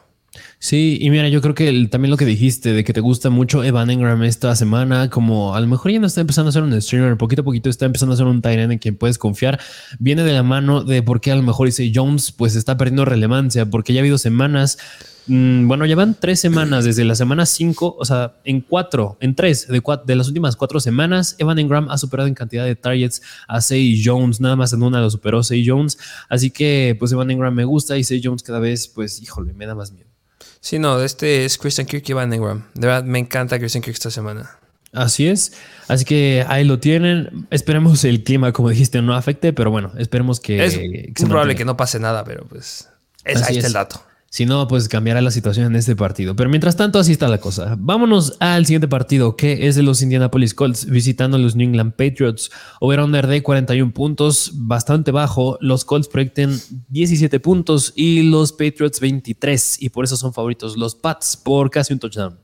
Sí, y mira, yo creo que también lo que dijiste de que te gusta mucho Evan Engram esta semana, como a lo mejor ya no está empezando a ser un streamer, poquito a poquito está empezando a ser un tight en quien puedes confiar, viene de la mano de por qué a lo mejor dice Jones pues está perdiendo relevancia, porque ya ha habido semanas, mm, bueno, llevan tres semanas desde la semana cinco, o sea, en cuatro, en tres de, de las últimas cuatro semanas, Evan Engram ha superado en cantidad de targets a Say Jones, nada más en una lo superó Say Jones, así que pues Evan Engram me gusta y Say Jones cada vez, pues híjole, me da más miedo. Sí, no, este es Christian Kirk y Van Ingram. De verdad, me encanta Christian Kirk esta semana. Así es. Así que ahí lo tienen. Esperemos el clima, como dijiste, no afecte, pero bueno, esperemos que. Es probable que no pase nada, pero pues. Es, ahí está el dato. Si no, pues cambiará la situación en este partido. Pero mientras tanto, así está la cosa. Vámonos al siguiente partido, que es de los Indianapolis Colts visitando a los New England Patriots. Over-under de 41 puntos, bastante bajo. Los Colts proyecten 17 puntos y los Patriots 23. Y por eso son favoritos los Pats por casi un touchdown.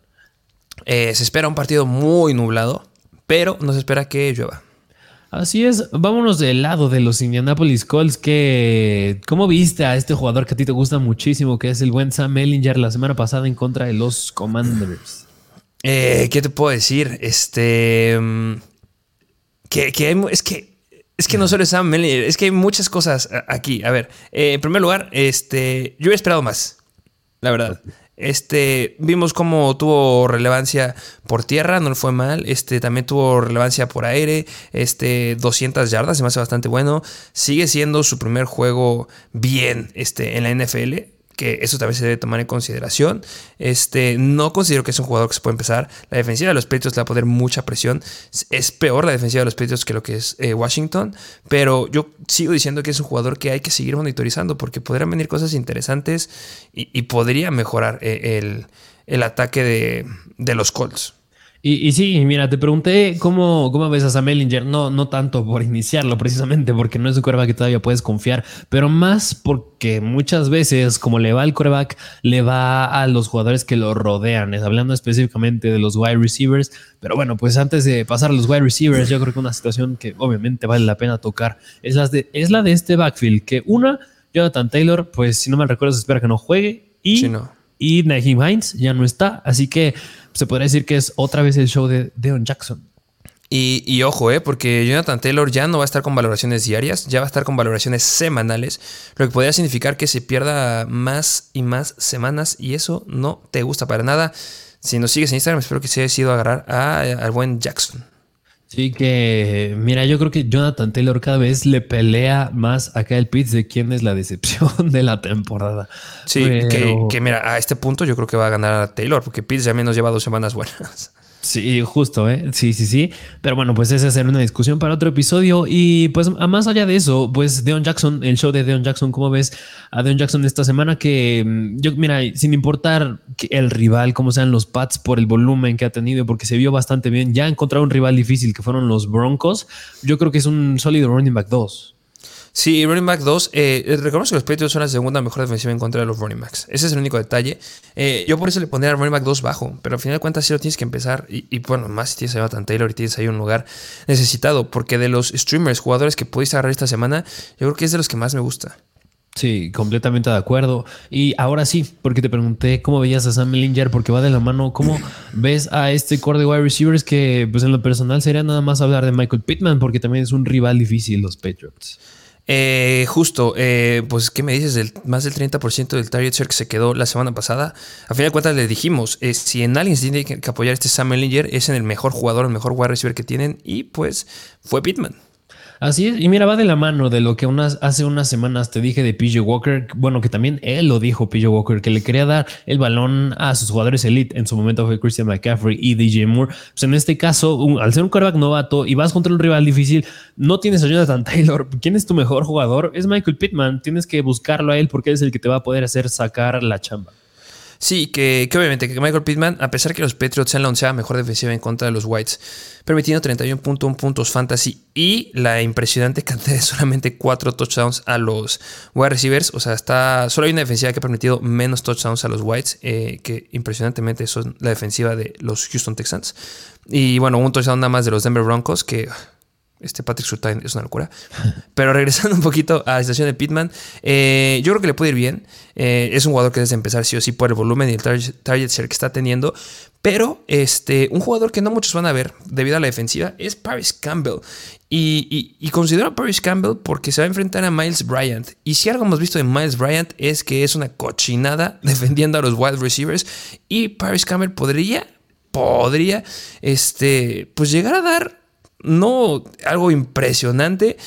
Eh, se espera un partido muy nublado, pero no se espera que llueva. Así es, vámonos del lado de los Indianapolis Colts, que ¿cómo viste a este jugador que a ti te gusta muchísimo, que es el buen Sam Ellinger la semana pasada en contra de los Commanders? Eh, ¿Qué te puedo decir? Este... Mm, que, es que... Es que no solo es Sam Ellinger, es que hay muchas cosas aquí. A ver, eh, en primer lugar, este, yo he esperado más, la verdad. Este, vimos cómo tuvo relevancia por tierra, no le fue mal. Este, también tuvo relevancia por aire. Este, 200 yardas, se me hace bastante bueno. Sigue siendo su primer juego bien este, en la NFL que eso también se debe tomar en consideración. Este, no considero que es un jugador que se puede empezar. La defensiva de los Patriots le va a poner mucha presión. Es peor la defensiva de los Patriots que lo que es eh, Washington, pero yo sigo diciendo que es un jugador que hay que seguir monitorizando porque podrían venir cosas interesantes y, podría mejorar eh, el, ataque de, de los Colts. Y, sí, mira, te pregunté cómo, cómo ves a Sam no, no tanto por iniciarlo precisamente, porque no es un coreback que todavía puedes confiar, pero más porque muchas veces, como le va al coreback, le va a los jugadores que lo rodean, es hablando específicamente de los wide receivers. Pero bueno, pues antes de pasar a los wide receivers, yo creo que una situación que obviamente vale la pena tocar es, las de, es la de este backfield, que una, Jonathan Taylor, pues si no me recuerdo, se espera que no juegue y, y Naheem Hines ya no está, así que se podría decir que es otra vez el show de Deon Jackson. Y, ojo, eh, porque Jonathan Taylor ya no va a estar con valoraciones diarias, ya va a estar con valoraciones semanales, lo que podría significar que se pierda más y más semanas y eso no te gusta para nada. Si nos sigues en Instagram, espero que se haya sido agarrar al buen Jackson. Sí, que mira, yo creo que Jonathan Taylor cada vez le pelea más acá el pitch de quién es la decepción de la temporada. Sí, que, mira, a este punto yo creo que va a ganar a Taylor, porque Pitts ya menos lleva dos semanas buenas. Sí, justo, ¿eh? Sí, sí, sí. Pero bueno, pues esa será una discusión para otro episodio. Y pues más allá de eso, pues Deon Jackson, el show de Deon Jackson, ¿cómo ves a Deon Jackson esta semana? Que mm, yo, mira, sin importar el rival, cómo sean los Pats por el volumen que ha tenido, porque se vio bastante bien, ya encontrado un rival difícil que fueron los Broncos, yo creo que es un sólido running back 2. Sí, running back 2. Eh, recordemos que los Patriots son la segunda mejor defensiva en contra de los running backs. Ese es el único detalle. Eh, yo por eso le pondría al running back 2 bajo, pero al final de cuentas sí lo tienes que empezar. Y, bueno, más si tienes a Jonathan Taylor y tienes ahí un lugar necesitado, porque de los streamers, jugadores que pudiste agarrar esta semana, yo creo que es de los que más me gusta. Sí, completamente de acuerdo. Y ahora sí, porque te pregunté cómo veías a Sam Mellinger, porque va de la mano. ¿Cómo ves a este core de wide receivers que, pues en lo personal, sería nada más hablar de Michael Pittman, porque también es un rival difícil los Patriots? Eh, justo, eh, pues, ¿qué me dices? Del, más del 30% del target share que se quedó la semana pasada. A fin de cuentas, le dijimos: eh, si en alguien se tiene que, apoyar este Sam Ellinger, es en el mejor jugador, el mejor wide receiver que tienen, y pues fue Pittman. Así es, y mira, va de la mano de lo que hace unas semanas te dije de PJ Walker, bueno, que también él lo dijo, PJ Walker, que le quería dar el balón a sus jugadores elite, en su momento fue Christian McCaffrey y DJ Moore. Pues en este caso, al ser un quarterback novato y vas contra un rival difícil, no tienes a Jonathan Taylor. ¿Quién es tu mejor jugador? Es Michael Pittman, tienes que buscarlo a él porque es el que te va a poder hacer sacar la chamba. Sí, que, obviamente que Michael Pittman, a pesar que los Patriots sean la onceava mejor defensiva en contra de los Whites, permitiendo 31.1 puntos fantasy y la impresionante cantidad de solamente 4 touchdowns a los wide receivers. O sea, está solo hay una defensiva que ha permitido menos touchdowns a los Whites, eh, que impresionantemente son la defensiva de los Houston Texans. Y bueno, un touchdown nada más de los Denver Broncos, que este Patrick Surtain es una locura. Pero regresando un poquito a la situación de Pittman, eh, yo creo que le puede ir bien. Eh, es un jugador que desde empezar sí o sí por el volumen y el target, share que está teniendo. Pero este, un jugador que no muchos van a ver debido a la defensiva es Paris Campbell. Y, y, considero a Paris Campbell porque se va a enfrentar a Miles Bryant. Y si algo hemos visto de Miles Bryant es que es una cochinada defendiendo a los wide receivers. Y Paris Campbell podría, podría, este, pues llegar a dar no algo impresionante,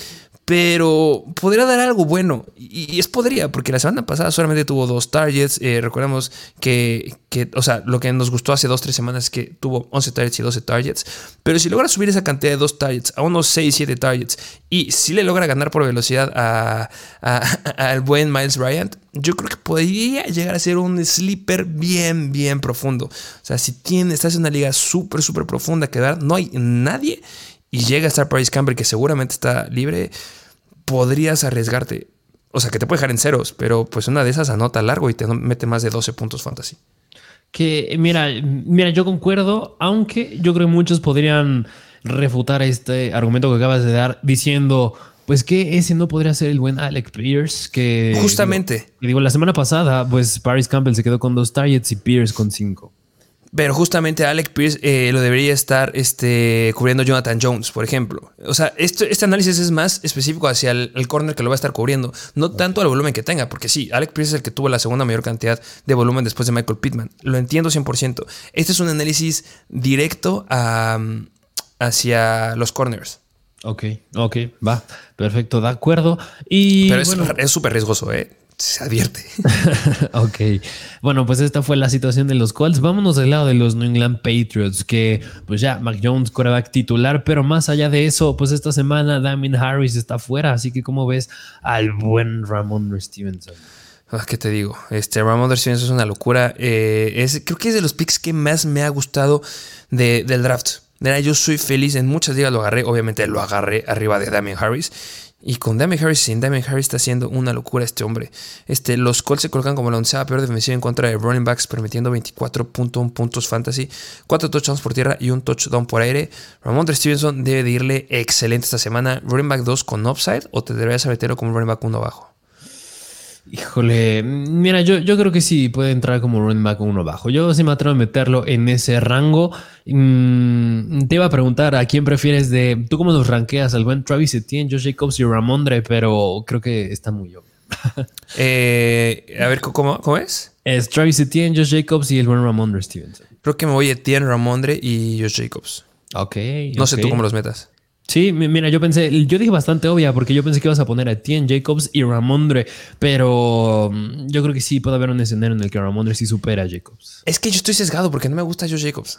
pero podría dar algo bueno. Y, es podría, porque la semana pasada solamente tuvo dos targets. Eh, recordemos que, o sea, lo que nos gustó hace dos, tres semanas es que tuvo 11 targets y 12 targets. Pero si logra subir esa cantidad de dos targets a unos 6, 7 targets y si le logra ganar por velocidad al buen Miles Bryant, yo creo que podría llegar a ser un sleeper bien, bien profundo. O sea, si tiene, estás en una liga súper, súper profunda que dar, no hay nadie y llega a estar Paris Campbell, que seguramente está libre, podrías arriesgarte. O sea, que te puede dejar en ceros, pero pues una de esas anota largo y te mete más de 12 puntos fantasy. Que mira, mira, yo concuerdo, aunque yo creo que muchos podrían refutar este argumento que acabas de dar diciendo, pues que ese no podría ser el buen Alec Pierce, que... Justamente. digo, la semana pasada, pues Paris Campbell se quedó con dos targets y Pierce con cinco. Pero justamente Alec Pierce eh, lo debería estar este, cubriendo Jonathan Jones, por ejemplo. O sea, este análisis es más específico hacia el, corner que lo va a estar cubriendo, no tanto al volumen que tenga, porque sí, Alec Pierce es el que tuvo la segunda mayor cantidad de volumen después de Michael Pittman. Lo entiendo 100%. Este es un análisis directo hacia los corners. Ok, ok, va, perfecto, de acuerdo. Y, Pero es súper riesgoso, ¿eh? Se advierte. ok. Bueno, pues esta fue la situación de los Colts. Vámonos del lado de los New England Patriots, que pues ya Mac Jones, coreback titular, pero más allá de eso, pues esta semana Damien Harris está fuera. Así que, ¿cómo ves al buen Ramon Stevenson? Ah, ¿Qué te digo? Este Ramon Stevenson es una locura. Eh, es, creo que es de los picks que más me ha gustado del draft. yo soy feliz. En muchas ligas lo agarré. Obviamente lo agarré arriba de Damien Harris. Y con Damien Harris, sin Damien Harris está haciendo una locura este hombre. Este, los Colts se colocan como la onceava peor defensiva en contra de running backs, permitiendo 24.1 puntos fantasy, 4 touchdowns por tierra y un touchdown por aire. Ramón Stevenson debe de irle excelente esta semana. Running back 2 con upside o te deberías meterlo como running back 1 abajo. Híjole, mira, yo, yo creo que sí puede entrar como running back uno bajo. Yo sí me atrevo a meterlo en ese rango. Mm, te iba a preguntar a quién prefieres de. ¿Tú cómo los rankeas? Al buen Travis Etienne, Josh Jacobs y Ramondre, pero creo que está muy obvio. Eh, a ver, ¿cómo, ¿cómo es? Es Travis Etienne, Josh Jacobs y el buen Ramondre Stevenson. Creo que me voy Etienne, Ramondre y Josh Jacobs. Ok. No sé tú cómo los metas. Sí, mira, yo pensé, yo dije bastante obvia porque yo pensé que ibas a poner a Etienne Jacobs y Ramondre, pero mm, yo creo que sí puede haber un escenario en el que Ramondre sí supera a Jacobs. Es que yo estoy sesgado porque no me gusta Josh Jacobs.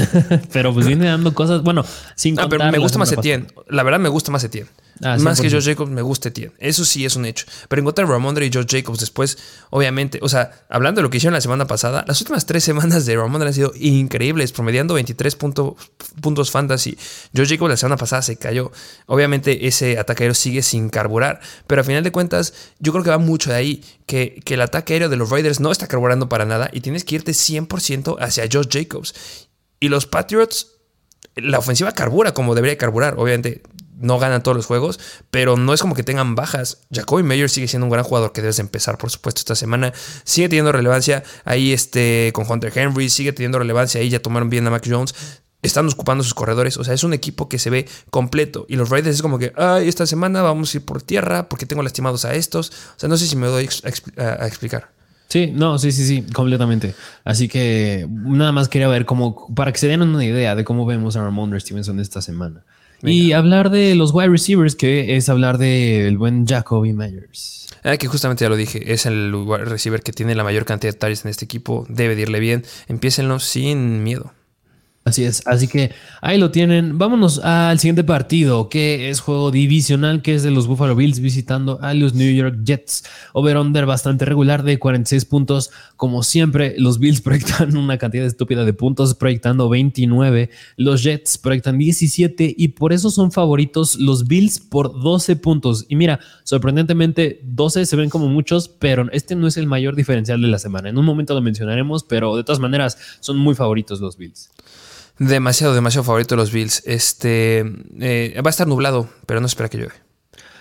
pero pues viene dando cosas, bueno, sin ah, pero me gusta más Etienne. La verdad me gusta más Etienne. Ah, más que Josh Jacobs me gusta Etienne. Eso sí es un hecho. Pero encontrar a Ramondre y Josh Jacobs después, obviamente, o sea, hablando de lo que hicieron la semana pasada, las últimas tres semanas de Ramondre han sido increíbles, promediando 23 puntos fantasy. Josh Jacobs la semana pasada se cayó. Obviamente ese ataque aéreo sigue sin carburar, pero a final de cuentas yo creo que va mucho de ahí, que, que el ataque aéreo de los Raiders no está carburando para nada y tienes que irte 100% hacia Josh Jacobs. Y los Patriots, la ofensiva carbura como debería carburar, obviamente no ganan todos los juegos, pero no es como que tengan bajas. Jacoby Mayer sigue siendo un gran jugador que debes empezar, por supuesto, esta semana. Sigue teniendo relevancia ahí este, con Hunter Henry, sigue teniendo relevancia ahí, ya tomaron bien a Mac Jones están ocupando sus corredores. O sea, es un equipo que se ve completo. Y los Raiders es como que, ay, esta semana vamos a ir por tierra porque tengo lastimados a estos. O sea, no sé si me doy a, explicar. Sí, no, sí, sí, sí, completamente. Así que nada más quería ver cómo, para que se den una idea de cómo vemos a Ramon Stevenson esta semana. Y hablar de los wide receivers, que es hablar del buen Jacoby Myers. Ah, que justamente ya lo dije, es el wide receiver que tiene la mayor cantidad de targets en este equipo. Debe de irle bien. Empiécenlo sin miedo. Así es, así que ahí lo tienen. Vámonos al siguiente partido, que es juego divisional, que es de los Buffalo Bills visitando a los New York Jets. Over-under bastante regular de 46 puntos. Como siempre, los Bills proyectan una cantidad estúpida de puntos, proyectando 29. Los Jets proyectan 17 y por eso son favoritos los Bills por 12 puntos. Y mira, sorprendentemente 12 se ven como muchos, pero este no es el mayor diferencial de la semana. En un momento lo mencionaremos, pero de todas maneras son muy favoritos los Bills. Demasiado, demasiado favorito de los Bills. Este eh, va a estar nublado, pero no espera que llueve.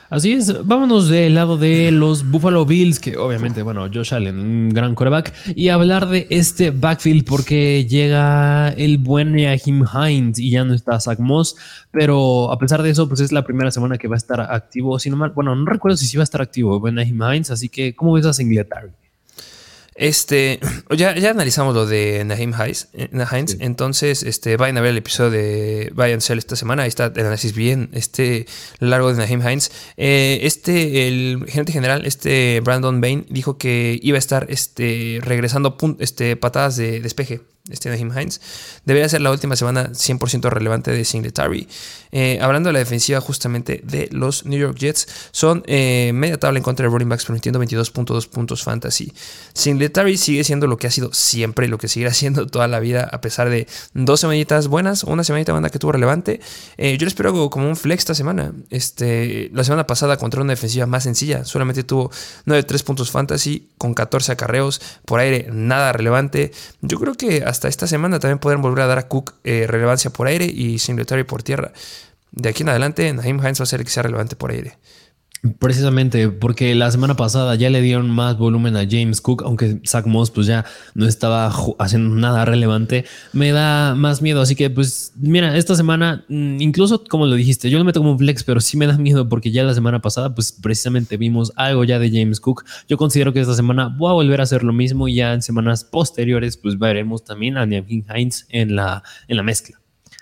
Así es, vámonos del lado de los Buffalo Bills, que obviamente, bueno, Josh Allen, un gran quarterback, y hablar de este backfield porque llega el buen Jim Hines y ya no está Zach Moss, pero a pesar de eso, pues es la primera semana que va a estar activo, si mal, bueno, no recuerdo si sí va a estar activo Jim Hines, así que, ¿cómo ves a Singletary? Este, ya, ya analizamos lo de Naheem Hines, eh, entonces este, vayan a ver el episodio de Bayern Cell esta semana, ahí está el análisis bien este largo de Naheem Hines. Eh, este, el gerente general, este Brandon Bain, dijo que iba a estar este, regresando este, patadas de despeje este Naheem Hines, debería ser la última semana 100% relevante de Singletary. Eh, hablando de la defensiva justamente de los New York Jets, son eh, media tabla en contra de running backs, permitiendo 22.2 puntos fantasy. Singletary sigue siendo lo que ha sido siempre, lo que seguirá siendo toda la vida, a pesar de dos semanitas buenas, una semanita banda que tuvo relevante. Eh, yo le espero como un flex esta semana. Este, la semana pasada contra una defensiva más sencilla, solamente tuvo 9-3 puntos fantasy con 14 acarreos por aire, nada relevante. Yo creo que hasta esta semana también podrán volver a dar a Cook eh, relevancia por aire y Singletary por tierra. De aquí en adelante, Naheem Hines va a ser el que sea relevante por aire. Precisamente porque la semana pasada ya le dieron más volumen a James Cook, aunque Zach Moss pues ya no estaba haciendo nada relevante, me da más miedo. Así que pues mira, esta semana, mm, incluso como lo dijiste, yo lo meto como un flex, pero sí me da miedo porque ya la semana pasada pues precisamente vimos algo ya de James Cook. Yo considero que esta semana voy a volver a hacer lo mismo y ya en semanas posteriores pues veremos también a Niamkin Hines en la, en la mezcla.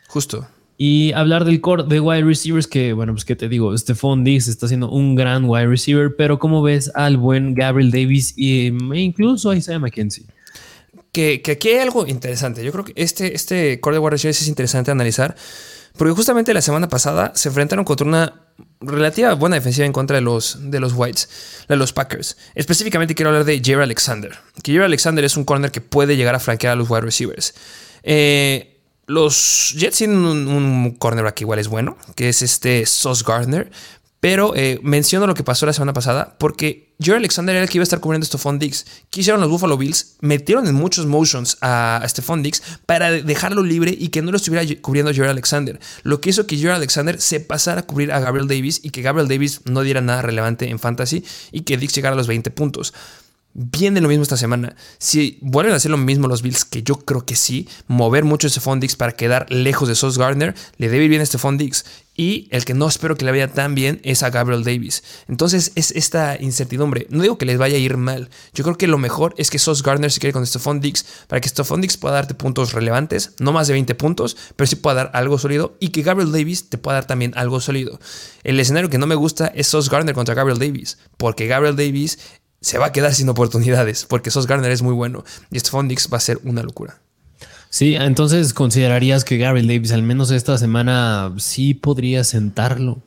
Justo. Y hablar del core de wide receivers, que bueno, pues que te digo, Stephon Diggs está siendo un gran wide receiver, pero ¿cómo ves al buen Gabriel Davis e incluso a Isaiah McKenzie? Que, que, aquí hay algo interesante. Yo creo que este, este core de wide receivers es interesante analizar, porque justamente la semana pasada se enfrentaron contra una relativa buena defensiva en contra de los, de los Whites, de los Packers. Específicamente quiero hablar de Jerry Alexander. Que Jerry Alexander es un corner que puede llegar a franquear a los wide receivers. Eh, los Jets tienen un, un, cornerback igual es bueno, que es este Sauce Gardner. Pero eh, menciono lo que pasó la semana pasada porque Jerry Alexander era el que iba a estar cubriendo a Stephon Diggs. ¿Qué hicieron los Buffalo Bills? Metieron en muchos motions a, a Stephon Diggs para dejarlo libre y que no lo estuviera cubriendo Jerry Alexander. Lo que hizo que Jerry Alexander se pasara a cubrir a Gabriel Davis y que Gabriel Davis no diera nada relevante en fantasy y que Diggs llegara a los 20 puntos. Viene lo mismo esta semana. Si vuelven a hacer lo mismo los Bills, que yo creo que sí, mover mucho ese Diggs para quedar lejos de Sos Gardner, le debe ir bien a este Diggs. Y el que no espero que le vaya tan bien es a Gabriel Davis. Entonces es esta incertidumbre. No digo que les vaya a ir mal. Yo creo que lo mejor es que Sos Gardner se quede con Stephon Diggs para que Stephon Diggs pueda darte puntos relevantes, no más de 20 puntos, pero sí pueda dar algo sólido y que Gabriel Davis te pueda dar también algo sólido. El escenario que no me gusta es Sos Gardner contra Gabriel Davis, porque Gabriel Davis se va a quedar sin oportunidades porque Sos Garner es muy bueno y este Fondix va a ser una locura. Sí, entonces considerarías que Gabriel Davis al menos esta semana sí podría sentarlo.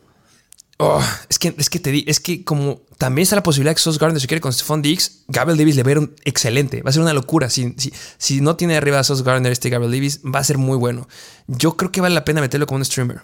Oh, es que, es que te di, es que como también está la posibilidad que Sos Gardner se quiere con Stephon Diggs, Gabriel Davis le va a ir excelente. Va a ser una locura. Si, si, si no tiene arriba a Sos Gardner este Gabriel Davis, va a ser muy bueno. Yo creo que vale la pena meterlo como un streamer.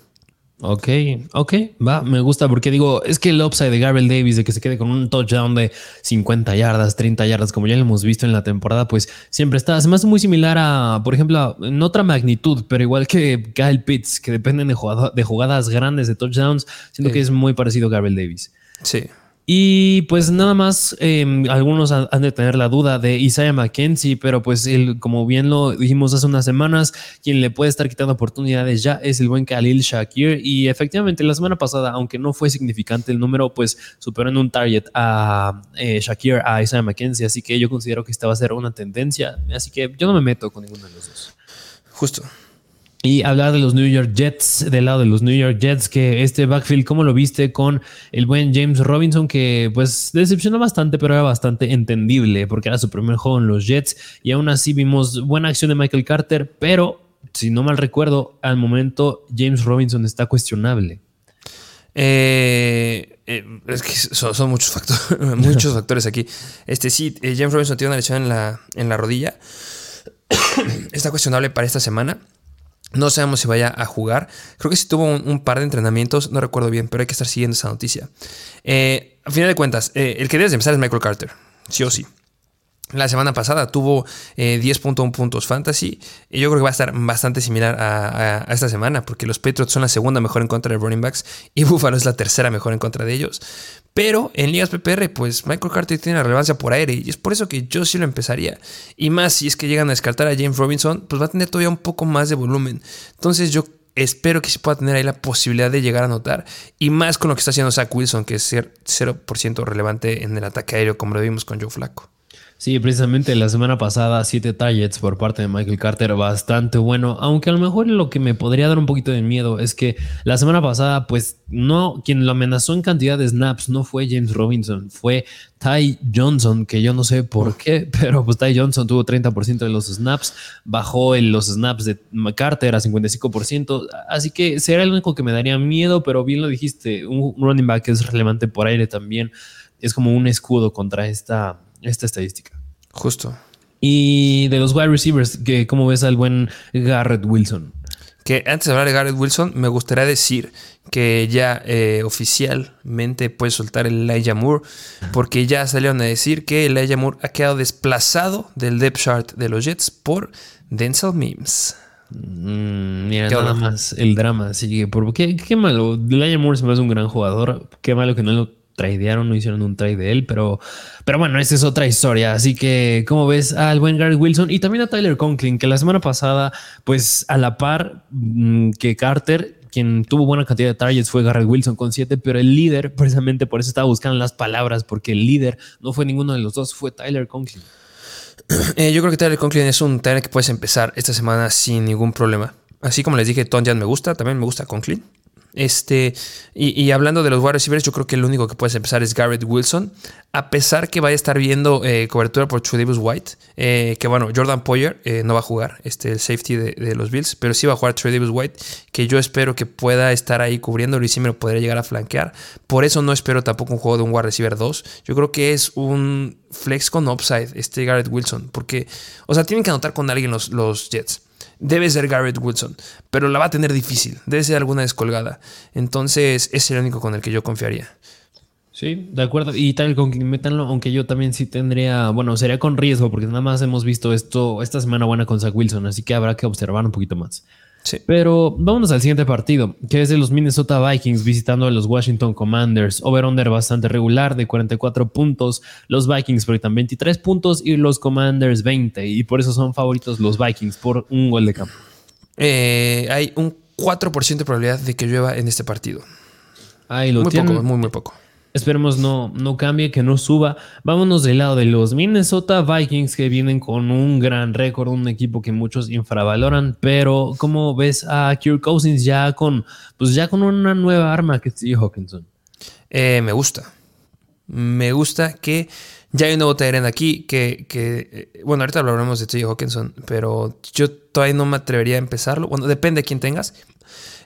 Ok, ok, va, me gusta porque digo, es que el upside de Gabriel Davis de que se quede con un touchdown de 50 yardas, 30 yardas, como ya lo hemos visto en la temporada, pues siempre está. Además, muy similar a, por ejemplo, en otra magnitud, pero igual que Kyle Pitts, que dependen de, de jugadas grandes de touchdowns, siento que es muy parecido a Gabriel Davis. Sí. Y pues nada más, em, algunos han, de tener la duda de Isaiah McKenzie, pero pues él, como bien lo dijimos hace unas semanas, quien le puede estar quitando oportunidades ya es el buen Khalil Shakir. Y efectivamente, la semana pasada, aunque no fue significante el número, pues superó en un target a eh, Shakir, a Isaiah McKenzie. Así que yo considero que esta va a ser una tendencia. Así que yo no me meto con ninguno de los dos. Justo. Y hablar de los New York Jets, del lado de los New York Jets, que este backfield, ¿cómo lo viste con el buen James Robinson? Que pues decepcionó bastante, pero era bastante entendible porque era su primer juego en los Jets. Y aún así vimos buena acción de Michael Carter, pero si no mal recuerdo, al momento James Robinson está cuestionable. Eh, eh, son, muchos, factores, muchos factores aquí. Este sí, eh, James Robinson tiene una lesión en la, en la rodilla. está cuestionable para esta semana. No sabemos si vaya a jugar. Creo que sí tuvo un, par de entrenamientos, no recuerdo bien, pero hay que estar siguiendo esa noticia. Eh, a final de cuentas, eh, el que debes de empezar es Michael Carter, sí o sí. La semana pasada tuvo 10.1 eh, puntos fantasy. Y yo creo que va a estar bastante similar a, esta semana, porque los Patriots son la segunda mejor en contra de running backs y Buffalo es la tercera mejor en contra de ellos. Pero en ligas PPR, pues Michael Carter tiene relevancia por aire y es por eso que yo sí lo empezaría. Y más si es que llegan a descartar a James Robinson, pues va a tener todavía un poco más de volumen. Entonces yo espero que sí pueda tener ahí la posibilidad de llegar a notar. Y más con lo que está haciendo Zach Wilson, que es 0% relevante en el ataque aéreo, como lo vimos con Joe Flaco. Sí, precisamente la semana pasada, siete targets por parte de Michael Carter, bastante bueno. Aunque a lo mejor lo que me podría dar un poquito de miedo es que la semana pasada, pues no, quien lo amenazó en cantidad de snaps no fue James Robinson, fue Ty Johnson, que yo no sé por qué, pero pues Ty Johnson tuvo 30% de los snaps, bajó en los snaps de Carter a 55%. Así que será el único que me daría miedo, pero bien lo dijiste, un running back es relevante por aire también. Es como un escudo contra esta esta estadística. Justo. Y de los wide receivers, que ¿cómo ves al buen Garrett Wilson? Que antes de hablar de Garrett Wilson, me gustaría decir que ya eh, oficialmente puede soltar el Elijah Moore, porque ya salieron a decir que Elijah Moore ha quedado desplazado del depth chart de los Jets por Denzel Mims. Mm, mira, nada más el drama. Así que, ¿qué, qué malo. Elijah Moore se me hace un gran jugador. Qué malo que no lo tradearon, no hicieron un trade de él, pero, pero bueno, esa es otra historia. Así que, como ves, al buen Garrett Wilson y también a Tyler Conklin, que la semana pasada, pues a la par mm, que Carter, quien tuvo buena cantidad de targets fue Garrett Wilson con 7, pero el líder, precisamente por eso estaba buscando las palabras, porque el líder no fue ninguno de los dos, fue Tyler Conklin. Eh, yo creo que Tyler Conklin es un Tyler que puedes empezar esta semana sin ningún problema. Así como les dije, Tonjan me gusta, también me gusta Conklin. Este, y, hablando de los wide receivers, yo creo que el único que puedes empezar es Garrett Wilson. A pesar que vaya a estar viendo eh, cobertura por Davis White, eh, que bueno, Jordan Poyer eh, no va a jugar, este, el safety de, los Bills, pero sí va a jugar Davis White, que yo espero que pueda estar ahí cubriendo y sí me lo podría llegar a flanquear. Por eso no espero tampoco un juego de un wide receiver 2. Yo creo que es un flex con upside, este Garrett Wilson, porque, o sea, tienen que anotar con alguien los, los Jets debe ser Garrett Wilson, pero la va a tener difícil, debe ser alguna descolgada. Entonces, es el único con el que yo confiaría. Sí, de acuerdo. Y tal con que metanlo, aunque yo también sí tendría, bueno, sería con riesgo, porque nada más hemos visto esto esta semana buena con Zach Wilson, así que habrá que observar un poquito más. Pero vámonos al siguiente partido, que es de los Minnesota Vikings visitando a los Washington Commanders. Over-under bastante regular de 44 puntos. Los Vikings proyectan 23 puntos y los Commanders 20. Y por eso son favoritos los Vikings por un gol de campo. Eh, hay un 4% de probabilidad de que llueva en este partido. Ahí lo muy poco, muy, muy poco. Esperemos no, no cambie, que no suba. Vámonos del lado de los Minnesota Vikings que vienen con un gran récord, un equipo que muchos infravaloran, pero ¿cómo ves a Kirk Cousins ya con, pues ya con una nueva arma que es. Hawkinson? Eh, me gusta. Me gusta que ya hay un nuevo Tyrant aquí que, que, eh, bueno, ahorita hablaremos de T. Hawkinson, pero yo todavía no me atrevería a empezarlo. Bueno, depende de quién tengas.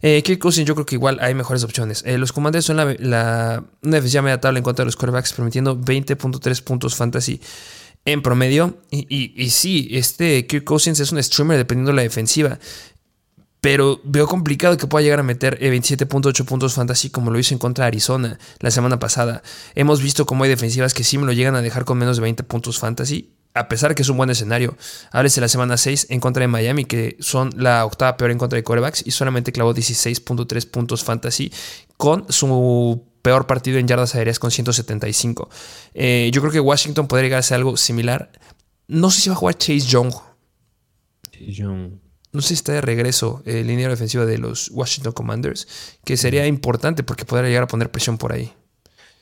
Eh, Kirk Cousins, yo creo que igual hay mejores opciones. Eh, los Commanders son la, una defensiva media tabla en contra de los quarterbacks, permitiendo 20.3 puntos fantasy en promedio. Y, y, sí, este Kirk Cousins es un streamer dependiendo de la defensiva. Pero veo complicado que pueda llegar a meter 27.8 eh, puntos fantasy como lo hizo en contra de Arizona la semana pasada. Hemos visto cómo hay defensivas que sí me lo llegan a dejar con menos de 20 puntos fantasy a pesar que es un buen escenario. Háblese la semana 6 en contra de Miami, que son la octava peor en contra de corebacks, y solamente clavó 16.3 puntos fantasy con su peor partido en yardas aéreas con 175. Eh, yo creo que Washington podría llegar a ser algo similar. No sé si va a jugar Chase Young. Chase Young. No sé si está de regreso el línea defensiva de los Washington Commanders, que sería importante porque podría llegar a poner presión por ahí.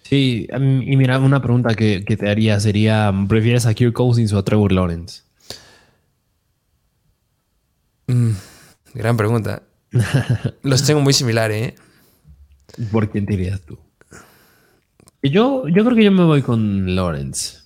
Sí, y mira, una pregunta que, te haría sería, ¿prefieres a Kirk Cousins o a Trevor Lawrence? Mm, gran pregunta. Los tengo muy similares, ¿eh? ¿Por quién te dirías tú? Yo, yo creo que yo me voy con Lawrence.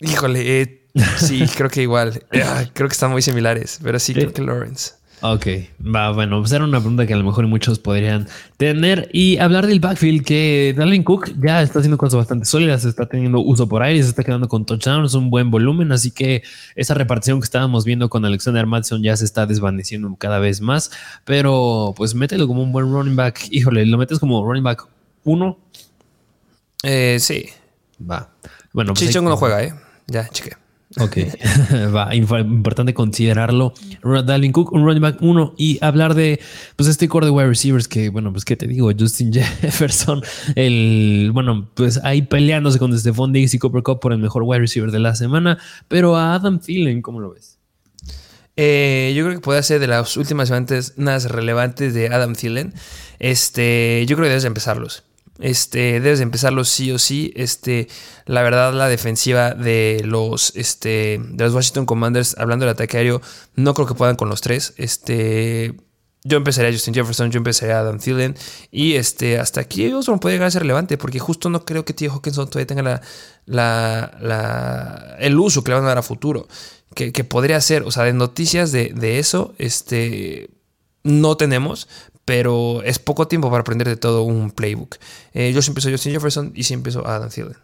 Híjole, eh, sí, creo que igual. Ah, creo que están muy similares, pero sí, creo que Lawrence. Ok, va, bueno, pues era una pregunta que a lo mejor muchos podrían tener. Y hablar del backfield, que Dalvin Cook ya está haciendo cosas bastante sólidas, está teniendo uso por aire, se está quedando con touchdowns, un buen volumen, así que esa repartición que estábamos viendo con Alexander Madison ya se está desvaneciendo cada vez más. Pero pues mételo como un buen running back. Híjole, ¿lo metes como running back 1? Eh, sí. Va. Bueno, pues Chichón no juega, ¿eh? Ya, chique. Ok, va, importante considerarlo. Dalvin Cook, un running back uno y hablar de pues este core de wide receivers que, bueno, pues qué te digo, Justin Jefferson, el, bueno, pues ahí peleándose con Stephon Diggs y Cooper Cup por el mejor wide receiver de la semana, pero a Adam Thielen, ¿cómo lo ves? Eh, yo creo que puede ser de las últimas semanas relevantes de Adam Thielen. Este, yo creo que debes empezarlos. Este, debes empezarlo sí o sí. Este, la verdad, la defensiva de los, este, de los Washington Commanders, hablando del ataque aéreo, no creo que puedan con los tres. Este, yo empezaría a Justin Jefferson, yo empezaría a Adam Thielen. Y este, hasta aquí Osborne puede llegar a ser relevante, porque justo no creo que T. Hawkinson todavía tenga la, la, el uso que le van a dar a futuro. Que, podría ser, o sea, de noticias de, de eso, este, no tenemos, pero es poco tiempo para aprender de todo un playbook. Eh, yo siempre soy Justin Jefferson y siempre soy Adam Thielen.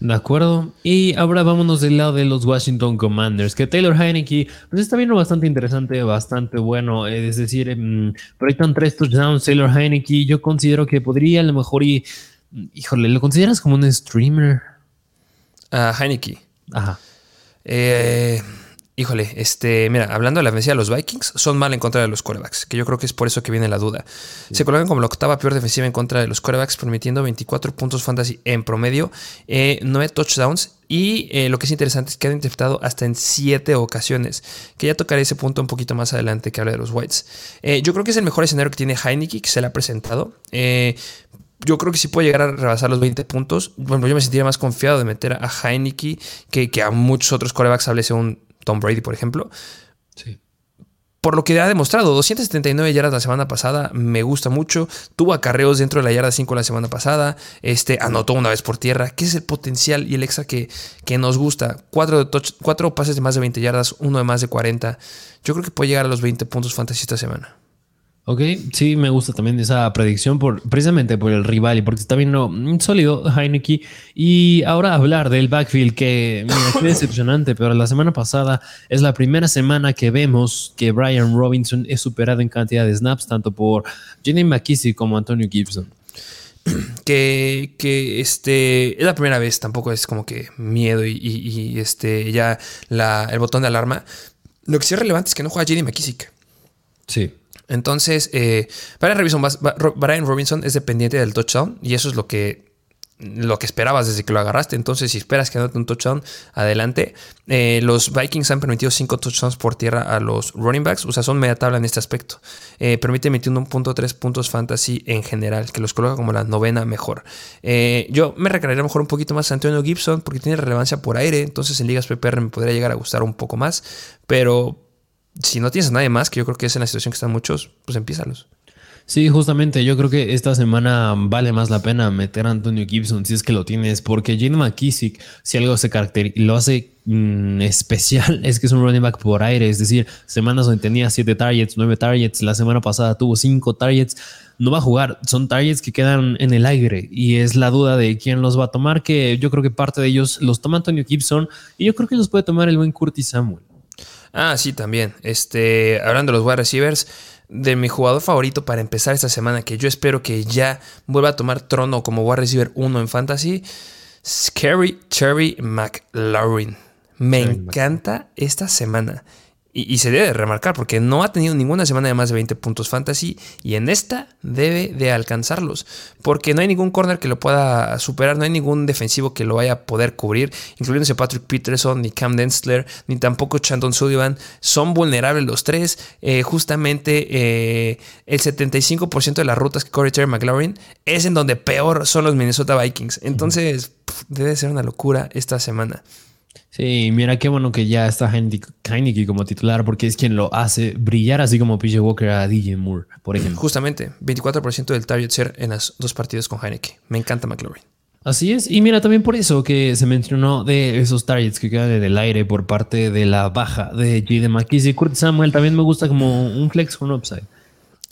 De acuerdo. Y ahora vámonos del lado de los Washington Commanders, que Taylor Heineke pues está viendo bastante interesante, bastante bueno. Eh, es decir, mm, proyectan tres touchdowns Taylor Heineke. Yo considero que podría a lo mejor y... Híjole, ¿lo consideras como un streamer? Uh, Heineke. Ajá. Eh, Híjole, este, mira, hablando de la defensiva de los Vikings, son mal en contra de los corebacks, que yo creo que es por eso que viene la duda. Se colocan como la octava peor defensiva en contra de los corebacks, permitiendo 24 puntos fantasy en promedio, eh, 9 touchdowns y eh, lo que es interesante es que han interpretado hasta en 7 ocasiones, que ya tocaré ese punto un poquito más adelante que habla de los Whites. Eh, yo creo que es el mejor escenario que tiene Heineke, que se le ha presentado. Eh, yo creo que sí puede llegar a rebasar los 20 puntos. Bueno, yo me sentiría más confiado de meter a Heineke que, que a muchos otros corebacks, hablese un Tom Brady, por ejemplo. Sí. por lo que ha demostrado, 279 yardas la semana pasada, me gusta mucho. Tuvo acarreos dentro de la yarda 5 la semana pasada. Este, anotó una vez por tierra. ¿Qué es el potencial y el extra que, que nos gusta? Cuatro, cuatro pases de más de 20 yardas, uno de más de 40. Yo creo que puede llegar a los 20 puntos fantasy esta semana. Ok, sí, me gusta también esa predicción por, precisamente por el rival y porque está viendo un sólido Heineken. Y ahora hablar del backfield que me es decepcionante, pero la semana pasada es la primera semana que vemos que Brian Robinson es superado en cantidad de snaps, tanto por Jenny McKissick como Antonio Gibson. Que, que, este es la primera vez, tampoco es como que miedo y, este ya el botón de alarma. Lo que sí es relevante es que no juega Jenny McKissick. Sí. Entonces, eh, Brian, Robinson, es dependiente del touchdown y eso es lo que lo que esperabas desde que lo agarraste. Entonces, si esperas que anote un touchdown, adelante. Eh, los Vikings han permitido 5 touchdowns por tierra a los running backs. O sea, son media tabla en este aspecto. Permite 21.3 puntos fantasy en general, que los coloca como la novena mejor. Eh, yo me recrearía mejor un poquito más a Antonio Gibson porque tiene relevancia por aire. Entonces, en ligas PPR me podría llegar a gustar un poco más. Pero si no tienes a nadie más, que yo creo que es en la situación que están muchos, pues empiézalos. Sí, justamente yo creo que esta semana vale más la pena meter a Antonio Gibson si es que lo tienes, porque Gene McKissick, si algo se caracteriza lo hace mm, especial, es que es un running back por aire, es decir, semanas donde tenía 7 targets, 9 targets, la semana pasada tuvo 5 targets, no va a jugar, son targets que quedan en el aire y es la duda de quién los va a tomar, que yo creo que parte de ellos los toma Antonio Gibson y yo creo que los puede tomar el buen Curtis Samuel. Ah, sí, también. Este, hablando de los wide receivers, de mi jugador favorito para empezar esta semana, que yo espero que ya vuelva a tomar trono como wide receiver 1 en fantasy, Scary Cherry McLaurin. Me encanta esta semana. Y, se debe remarcar porque no ha tenido ninguna semana de más de 20 puntos fantasy y en esta debe de alcanzarlos porque no hay ningún corner que lo pueda superar, no hay ningún defensivo que lo vaya a poder cubrir, incluyéndose Patrick Peterson, ni Cam Densler, ni tampoco Chandon Sullivan. Son vulnerables los tres. Eh, justamente eh, el 75% de las rutas que corre Terry McLaurin es en donde peor son los Minnesota Vikings. Entonces debe ser una locura esta semana. Sí, mira qué bueno que ya está Heineken como titular porque es quien lo hace brillar así como PJ Walker a DJ Moore, por ejemplo. Justamente, 24% del target share en las dos partidas con Heineken. Me encanta McLaurin. Así es, y mira también por eso que se mencionó de esos targets que quedan en el aire por parte de la baja de J.D. McKissick. Kurt Samuel también me gusta como un flex con upside.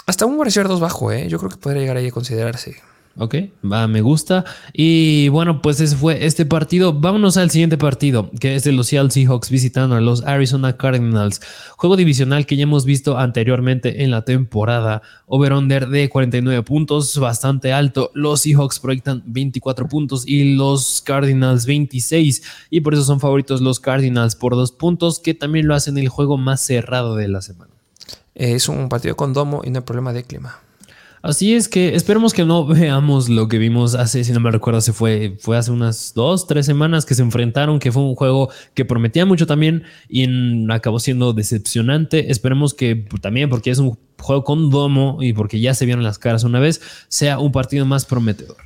Hasta un receiver 2 bajo, ¿eh? Yo creo que podría llegar ahí a considerarse. Ok, va, me gusta. Y bueno, pues ese fue este partido. Vámonos al siguiente partido, que es de los Seattle Seahawks visitando a los Arizona Cardinals. Juego divisional que ya hemos visto anteriormente en la temporada. Over-under de 49 puntos, bastante alto. Los Seahawks proyectan 24 puntos y los Cardinals 26. Y por eso son favoritos los Cardinals por dos puntos, que también lo hacen el juego más cerrado de la semana. Es un partido con domo y no hay problema de clima. Así es que esperemos que no veamos lo que vimos hace, si no me recuerdo, se fue, fue hace unas dos, tres semanas que se enfrentaron, que fue un juego que prometía mucho también y acabó siendo decepcionante. Esperemos que también, porque es un juego con domo y porque ya se vieron las caras una vez, sea un partido más prometedor.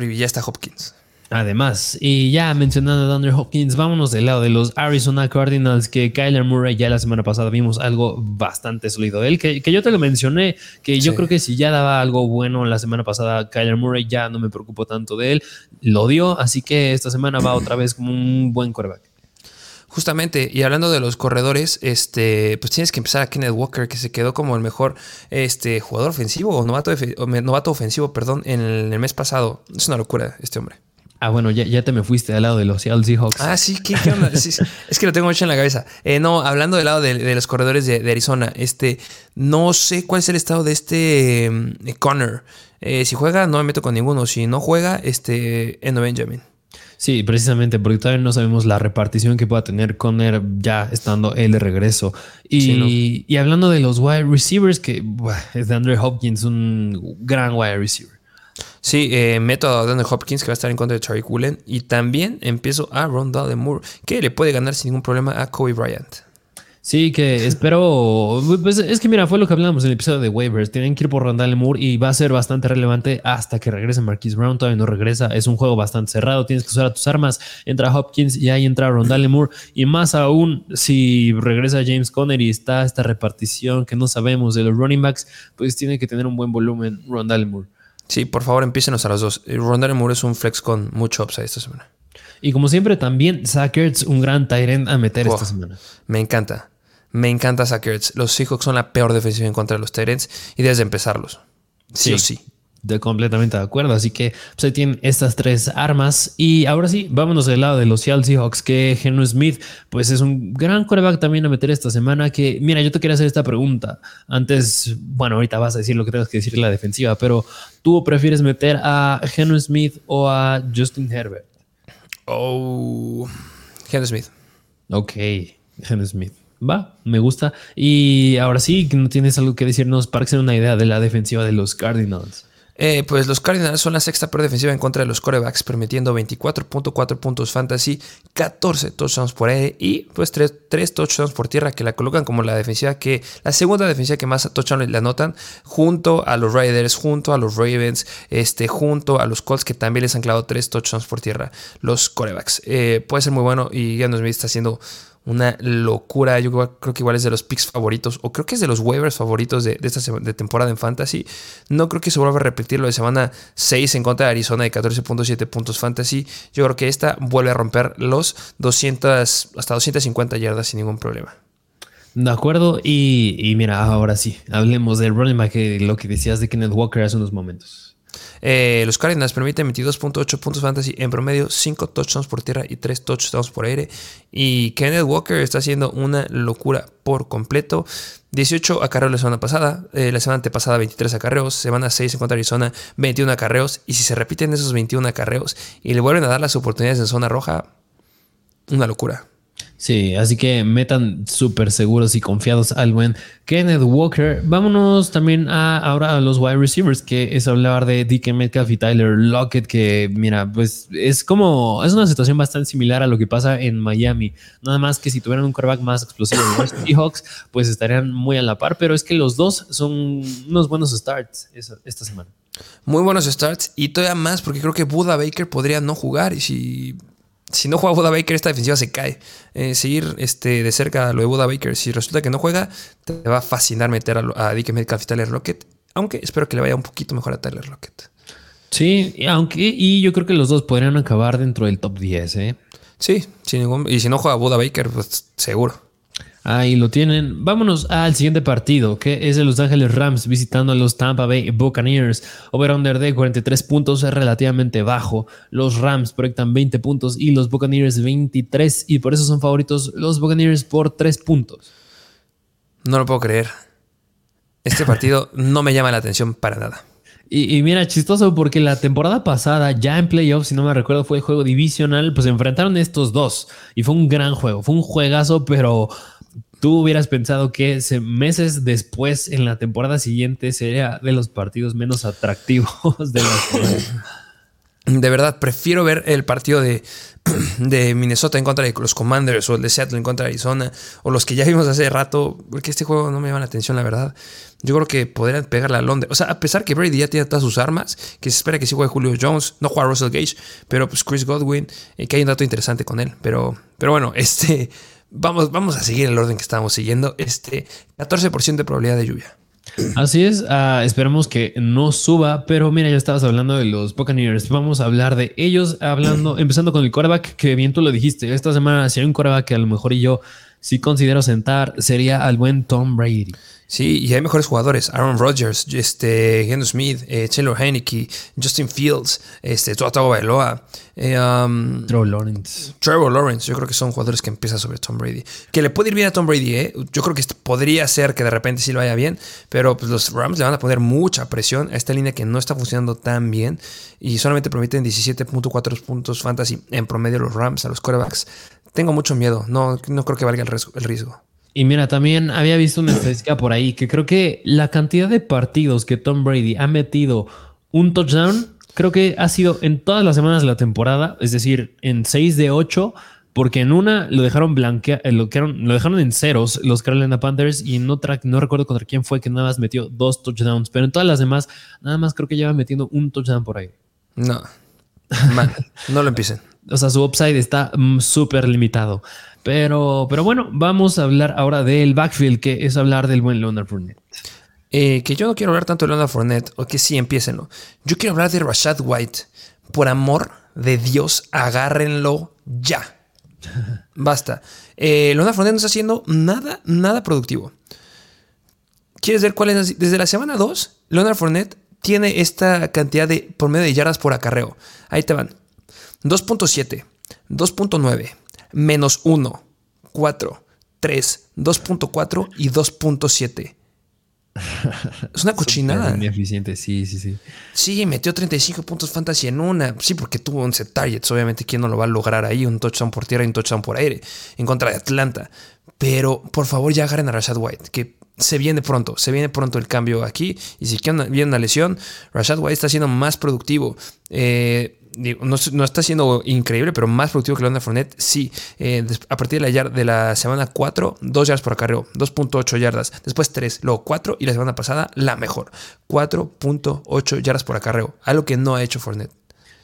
Y ya está Hopkins. Además, y ya mencionando a Thunder Hopkins, vámonos del lado de los Arizona Cardinals, que Kyler Murray ya la semana pasada vimos algo bastante sólido de él, que, yo te lo mencioné, que yo creo que si ya daba algo bueno la semana pasada, Kyler Murray ya no me preocupo tanto de él, lo dio, así que esta semana va otra vez como un buen quarterback. Justamente, y hablando de los corredores, este, pues tienes que empezar a Kenneth Walker, que se quedó como el mejor este, jugador ofensivo o novato, novato ofensivo, perdón, en el mes pasado. Es una locura este hombre. Ah, bueno, ya, ya te me fuiste al lado de los Seattle Seahawks. Ah, sí, ¿qué, onda? es que lo tengo mucho en la cabeza. Eh, no, hablando del lado de, los corredores de, Arizona, este, no sé cuál es el estado de este mm, Connor. Eh, si juega, no me meto con ninguno. Si no juega, este, Eno Benjamin. Sí, precisamente, porque todavía no sabemos la repartición que pueda tener Connor ya estando él de regreso. Y, y hablando de los wide receivers, que es de Andre Hopkins, un gran wide receiver. Sí, eh, meto a Daniel Hopkins que va a estar en contra de Charlie Cullen. Y también empiezo a Ron Moore, que le puede ganar sin ningún problema a Kobe Bryant. Sí, que espero. Pues es que mira, fue lo que hablamos en el episodio de waivers. Tienen que ir por Rondale Moore y va a ser bastante relevante hasta que regrese Marquise Brown. Todavía no regresa. Es un juego bastante cerrado. Tienes que usar a tus armas. Entra Hopkins y ahí entra Rondale Moore. Y más aún, si regresa James Conner y está esta repartición que no sabemos de los running backs, pues tiene que tener un buen volumen Rondale Moore. Sí, por favor, empícenos a los dos. Rondale Moore es un flex con mucho upside esta semana. Y como siempre, también Sackers, un gran Tyrant a meter esta semana. Me encanta. Me encanta Sackers. Los Seahawks son la peor defensiva en contra de los Tyrants y desde empezarlos. Sí, o sí. De completamente de acuerdo. Así que pues, ahí tienen estas tres armas. Y ahora sí, vámonos del lado de los Seattle Seahawks, que Henry Smith, pues es un gran coreback también a meter esta semana. Que, mira, yo te quería hacer esta pregunta. Antes, bueno, ahorita vas a decir lo que tengas que decir en la defensiva, pero ¿tú prefieres meter a Henry Smith o a Justin Herbert? Oh, Henry Smith. Ok, Henry Smith. Va, me gusta. Y ahora sí, no tienes algo que decirnos para que sea una idea de la defensiva de los Cardinals. Eh, pues los Cardinals son la sexta peor defensiva en contra de los corebacks, permitiendo 24.4 puntos fantasy, 14 touchdowns por aire y pues 3, touchdowns por tierra que la colocan como la defensiva que, la segunda defensiva que más touchdowns le anotan, junto a los Raiders, junto a los Ravens, este, junto a los Colts que también les han clavado 3 touchdowns por tierra, los corebacks. Eh, puede ser muy bueno y ya nos está haciendo una locura. Yo creo que igual es de los picks favoritos, o creo que es de los waivers favoritos de, esta de temporada en Fantasy. No creo que se vuelva a repetir lo de semana 6 en contra de Arizona de 14.7 puntos Fantasy. Yo creo que esta vuelve a romper los 200, hasta 250 yardas sin ningún problema. De acuerdo, y, mira, ahora sí, hablemos del running back, lo que decías de Kenneth Walker hace unos momentos. Eh, los Cardinals permiten 22.8 puntos fantasy en promedio, 5 touchdowns por tierra y 3 touchdowns por aire. Y Kenneth Walker está haciendo una locura por completo. 18 acarreos la semana pasada, eh, la semana antepasada 23 acarreos, semana 6 en contra Arizona 21 acarreos. Y si se repiten esos 21 acarreos y le vuelven a dar las oportunidades en zona roja, una locura. Sí, así que metan súper seguros y confiados al buen Kenneth Walker. Vámonos también a, ahora a los wide receivers, que es hablar de DK Metcalf y Tyler Lockett, que mira, pues es como, es una situación bastante similar a lo que pasa en Miami. Nada más que si tuvieran un quarterback más explosivo en los Seahawks, pues estarían muy a la par, pero es que los dos son unos buenos starts esta semana. Muy buenos starts y todavía más porque creo que Buda Baker podría no jugar y si si no juega Buda Baker, esta defensiva se cae. Eh, seguir este, de cerca lo de Buda Baker, si resulta que no juega, te va a fascinar meter a, a DK Metcalf y Tyler Rocket. Aunque espero que le vaya un poquito mejor a Tyler Rocket. Sí, aunque, y yo creo que los dos podrían acabar dentro del top 10, ¿eh? Sí, sin ningún, y si no juega Buda Baker, pues seguro. Ahí lo tienen. Vámonos al siguiente partido, que es de Los Ángeles Rams visitando a los Tampa Bay Buccaneers. Over-under de 43 puntos es relativamente bajo. Los Rams proyectan 20 puntos y los Buccaneers 23. Y por eso son favoritos los Buccaneers por 3 puntos. No lo puedo creer. Este partido no me llama la atención para nada. Y, y, mira, chistoso porque la temporada pasada, ya en playoffs, si no me recuerdo, fue el juego divisional, pues enfrentaron estos dos. Y fue un gran juego, fue un juegazo, pero tú hubieras pensado que meses después, en la temporada siguiente, sería de los partidos menos atractivos de la De verdad, prefiero ver el partido de, de, Minnesota en contra de los Commanders o el de Seattle en contra de Arizona o los que ya vimos hace rato, porque este juego no me llama la atención, la verdad. Yo creo que podrían pegarle a Londres. O sea, a pesar que Brady ya tiene todas sus armas, que se espera que sí juegue Julio Jones, no juega Russell Gage, pero pues Chris Godwin, eh, que hay un dato interesante con él. Pero, pero bueno, este Vamos, vamos a seguir el orden que estábamos siguiendo. Este 14% de probabilidad de lluvia. Así es, uh, esperemos que no suba, pero mira, ya estabas hablando de los Buccaneers, vamos a hablar de ellos, hablando, empezando con el quarterback, que bien tú lo dijiste, esta semana si hay un quarterback que a lo mejor y yo sí considero sentar, sería al buen Tom Brady. Sí, y hay mejores jugadores. Aaron Rodgers, este, Smith, eh, Taylor Heineke, Justin Fields, este, Tua Bailoa. Eh, um, Trevor Lawrence. Trevor Lawrence, yo creo que son jugadores que empiezan sobre Tom Brady. Que le puede ir bien a Tom Brady, ¿eh? Yo creo que podría ser que de repente sí lo vaya bien, pero pues, los Rams le van a poner mucha presión a esta línea que no está funcionando tan bien y solamente permiten 17.4 puntos fantasy en promedio los Rams a los quarterbacks. Tengo mucho miedo, no, no creo que valga el riesgo. Y mira, también había visto una estadística por ahí que creo que la cantidad de partidos que Tom Brady ha metido un touchdown, creo que ha sido en todas las semanas de la temporada, es decir, en 6 de 8, porque en una lo dejaron blanquear, eh, lo, lo dejaron en ceros los Carolina Panthers y en otra no recuerdo contra quién fue que nada más metió dos touchdowns, pero en todas las demás nada más creo que lleva metiendo un touchdown por ahí. No, mal, no lo empiecen. O sea, su upside está mm, súper limitado. Pero, pero bueno, vamos a hablar ahora del backfield, que es hablar del buen Leonard Fournette. Eh, que yo no quiero hablar tanto de Leonard Fournette, o que sí, empiecenlo. Yo quiero hablar de Rashad White. Por amor de Dios, agárrenlo ya. Basta. Eh, Leonard Fournette no está haciendo nada, nada productivo. ¿Quieres ver cuál es? Desde la semana 2, Leonard Fournette tiene esta cantidad de por medio de yardas por acarreo. Ahí te van. 2.7, 2.9, menos 1, 4, 3, 2.4 y 2.7. Es una cochinada. Muy eficiente, sí, sí, sí. Sí, metió 35 puntos fantasy en una. Sí, porque tuvo 11 targets. Obviamente, ¿quién no lo va a lograr ahí? Un touchdown por tierra y un touchdown por aire en contra de Atlanta. Pero por favor, ya agarren a Rashad White, que se viene pronto. Se viene pronto el cambio aquí. Y si viene una lesión, Rashad White está siendo más productivo. Eh, no, está siendo increíble, pero más productivo que Leonard Fournette, sí. Eh, a partir de la, de la semana 4, 2 yardas por acarreo, 2.8 yardas, después 3, luego 4 y la semana pasada la mejor, 4.8 yardas por acarreo, algo que no ha hecho Fournette.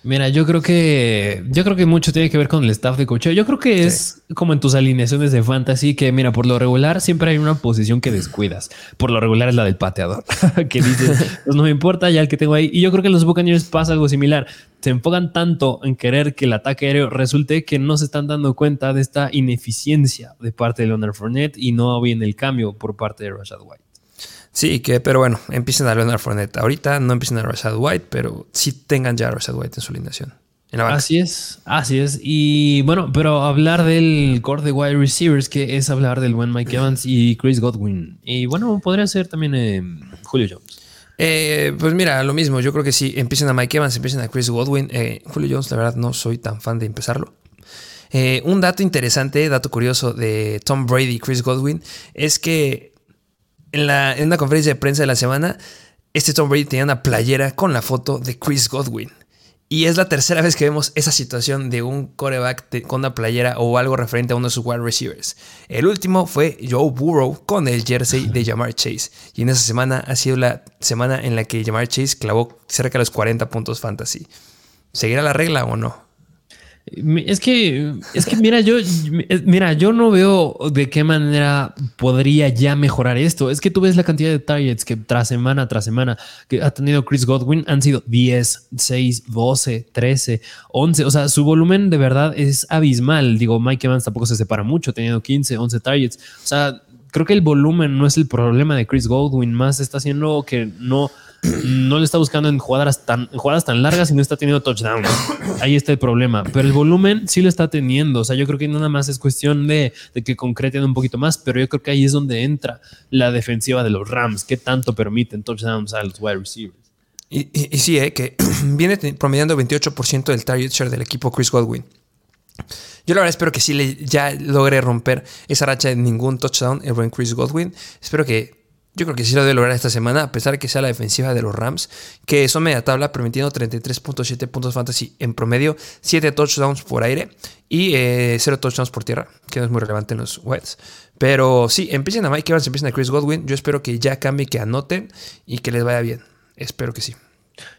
Mira, yo creo que yo creo que mucho tiene que ver con el staff de cocheo. Yo creo que es como en tus alineaciones de fantasy que mira, por lo regular siempre hay una posición que descuidas. Por lo regular es la del pateador, que dices, pues no me importa ya el que tengo ahí. Y yo creo que en los Buccaneers pasa algo similar. Se enfocan tanto en querer que el ataque aéreo resulte que no se están dando cuenta de esta ineficiencia de parte de Leonard Fournette y no viene el cambio por parte de Rashad White. Sí, que, pero bueno, empiecen a Leonard Fournette. Ahorita no empiecen a Rashad White, pero sí tengan ya a Rashad White en su alineación. así es, así es. Y bueno, pero hablar del core de wide receivers, que es hablar del buen Mike Evans y Chris Godwin. Y bueno, podría ser también eh, Julio Jones. Eh, pues mira, lo mismo. Yo creo que sí, empiecen a Mike Evans, empiecen a Chris Godwin. Eh, Julio Jones, la verdad, no soy tan fan de empezarlo. un dato interesante, dato curioso de Tom Brady y Chris Godwin es que en, la, en una conferencia de prensa de la semana, este Tom Brady tenía una playera con la foto de Chris Godwin. Y es la tercera vez que vemos esa situación de un coreback con una playera o algo referente a uno de sus wide receivers. El último fue Joe Burrow con el jersey de Jamar Chase. Y en esa semana ha sido la semana en la que Jamar Chase clavó cerca de los 40 puntos fantasy. ¿Seguirá la regla o no? Es que, es que mira, yo, mira, yo no veo de qué manera podría ya mejorar esto. Es que tú ves la cantidad de targets que tras semana tras semana que ha tenido Chris Godwin han sido 10, 6, 12, 13, 11. O sea, su volumen de verdad es abismal. Digo, Mike Evans tampoco se separa mucho, teniendo 15, 11 targets. O sea, creo que el volumen no es el problema de Chris Godwin, más está haciendo que no no le está buscando en jugadas tan, jugadas tan largas y no está teniendo touchdowns. Ahí está el problema. Pero el volumen sí lo está teniendo. O sea, yo creo que nada más es cuestión de, que concreten un poquito más, pero yo creo que ahí es donde entra la defensiva de los Rams. ¿Qué tanto permiten touchdowns a los wide receivers? Y, sí, eh, que viene promediando 28% del target share del equipo Chris Godwin. Yo la verdad espero que sí le, ya logre romper esa racha de ningún touchdown el buen Chris Godwin. Espero que yo creo que sí lo debe lograr esta semana, a pesar de que sea la defensiva de los Rams, que son media tabla, permitiendo 33.7 puntos fantasy en promedio, 7 touchdowns por aire y 0 eh, touchdowns por tierra, que no es muy relevante en los Wets. Pero sí, empiecen a Mike Evans, empiecen a Chris Godwin. Yo espero que ya cambie, que anoten y que les vaya bien. Espero que sí.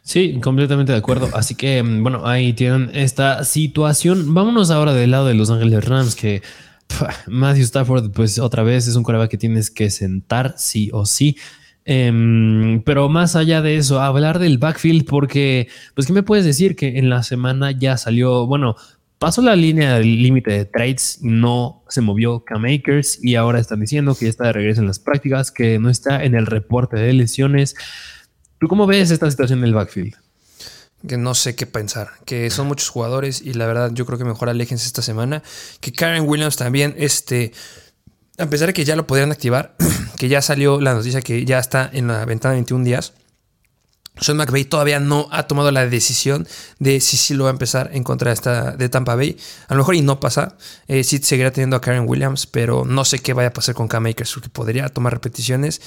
Sí, completamente de acuerdo. Así que, mm, bueno, ahí tienen esta situación. Vámonos ahora del lado de Los Ángeles Rams, que Matthew Stafford, pues otra vez es un coreback que tienes que sentar sí o sí. Em, pero más allá de eso, hablar del backfield, porque, pues, ¿qué me puedes decir? Que en la semana ya salió, bueno, pasó la línea del límite de trades, no se movió K-Makers y ahora están diciendo que ya está de regreso en las prácticas, que no está en el reporte de lesiones. ¿Tú cómo ves esta situación del backfield? Que no sé qué pensar, que son muchos jugadores y la verdad yo creo que mejor aléjense esta semana, que Karen Williams también, este, a pesar de que ya lo podrían activar, que ya salió la noticia que ya está en la ventana de 21 días, Sean McVay todavía no ha tomado la decisión de si sí lo va a empezar en contra de, esta, de Tampa Bay. A lo mejor y no pasa. Eh, sí seguirá teniendo a Karen Williams, pero no sé qué vaya a pasar con Cam Makers, porque podría tomar repeticiones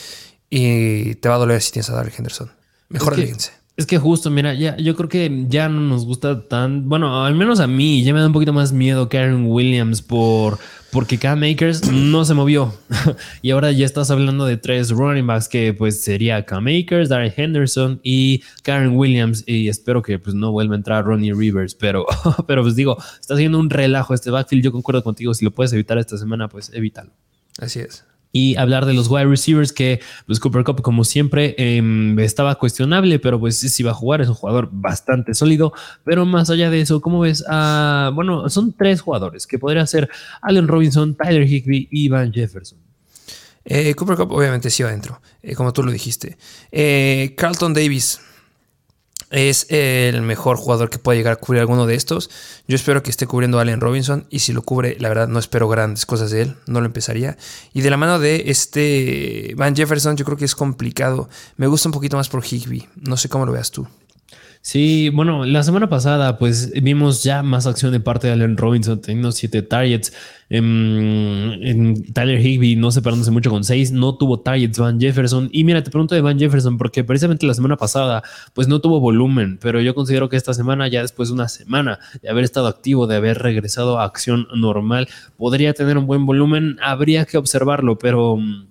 y te va a doler si tienes a Darrell Henderson. Mejor aléjense. Es que justo, mira, ya, yo creo que ya no nos gusta tan, bueno, al menos a mí, ya me da un poquito más miedo Karen Williams por, porque Cam Makers no se movió. y ahora ya estás hablando de tres running backs que pues sería Cam Makers, Darren Henderson y Karen Williams. Y espero que pues no vuelva a entrar Ronnie Rivers, pero, pero pues digo, está haciendo un relajo este backfield. Yo concuerdo contigo, si lo puedes evitar esta semana, pues evítalo. Así es y hablar de los wide receivers que pues Cooper Cup como siempre em, estaba cuestionable pero pues sí va a jugar es un jugador bastante sólido pero más allá de eso ¿cómo ves? bueno son tres jugadores que podría ser Allen Robinson Tyler Higby y Van Jefferson eh, Cooper Cup obviamente sí va adentro eh, como tú lo dijiste eh, Carlton Davis es el mejor jugador que pueda llegar a cubrir alguno de estos. Yo espero que esté cubriendo a Allen Robinson y si lo cubre, la verdad no espero grandes cosas de él, no lo empezaría. Y de la mano de este Van Jefferson, yo creo que es complicado. Me gusta un poquito más por Higby, no sé cómo lo veas tú. Sí, bueno, la semana pasada pues vimos ya más acción de parte de Allen Robinson teniendo siete targets. En, Tyler Higby no separándose mucho con seis, no tuvo targets Van Jefferson. Y mira, te pregunto de Van Jefferson porque precisamente la semana pasada pues no tuvo volumen, pero yo considero que esta semana, ya después de una semana de haber estado activo, de haber regresado a acción normal, podría tener un buen volumen. Habría que observarlo, pero... Mm,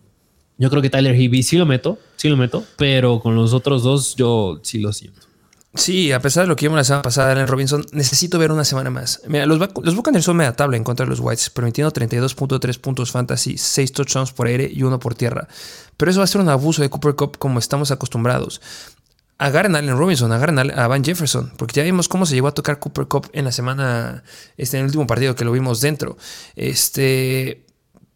yo creo que Tyler Higby sí lo meto, sí lo meto, pero con los otros dos yo sí lo siento. Sí, a pesar de lo que vimos la semana pasada, Allen Robinson, necesito ver una semana más. Mira, los, los Buccaneers son media tabla en contra de los Whites, permitiendo 32.3 puntos fantasy, 6 touchdowns por aire y uno por tierra. Pero eso va a ser un abuso de Cooper Cup como estamos acostumbrados. Agarren a Allen Robinson, agarren a Van Jefferson, porque ya vimos cómo se llegó a tocar Cooper Cup en la semana, este, en el último partido que lo vimos dentro. Este,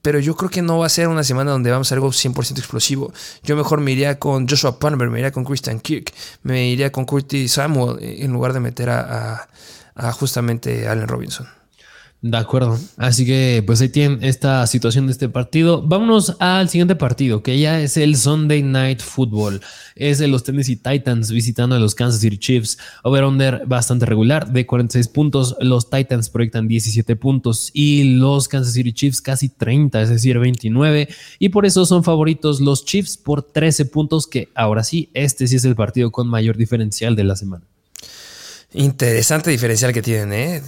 pero yo creo que no va a ser una semana donde vamos a algo 100% explosivo. Yo mejor me iría con Joshua Palmer, me iría con Christian Kirk, me iría con Curtis Samuel en lugar de meter a, a, a justamente Allen Robinson. De acuerdo. Así que pues ahí tienen esta situación de este partido. Vámonos al siguiente partido, que ya es el Sunday Night Football. Es de los Tennessee Titans visitando a los Kansas City Chiefs. Over-under bastante regular de 46 puntos. Los Titans proyectan 17 puntos y los Kansas City Chiefs casi 30, es decir, 29. Y por eso son favoritos los Chiefs por 13 puntos, que ahora sí, este sí es el partido con mayor diferencial de la semana. Interesante diferencial que tienen, ¿eh?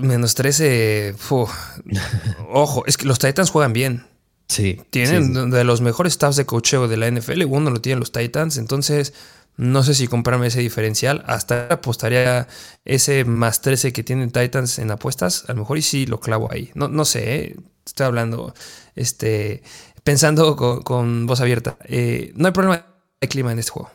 Menos 13. Ojo, es que los Titans juegan bien. Sí. Tienen de los mejores staffs de cocheo de la NFL. Uno lo tienen los Titans. Entonces, no sé si comprarme ese diferencial. Hasta apostaría ese más 13 que tienen Titans en apuestas. A lo mejor y sí lo clavo ahí. No, no sé, ¿eh? Estoy hablando, este, pensando con, voz abierta. Eh, no hay problema de clima en este juego.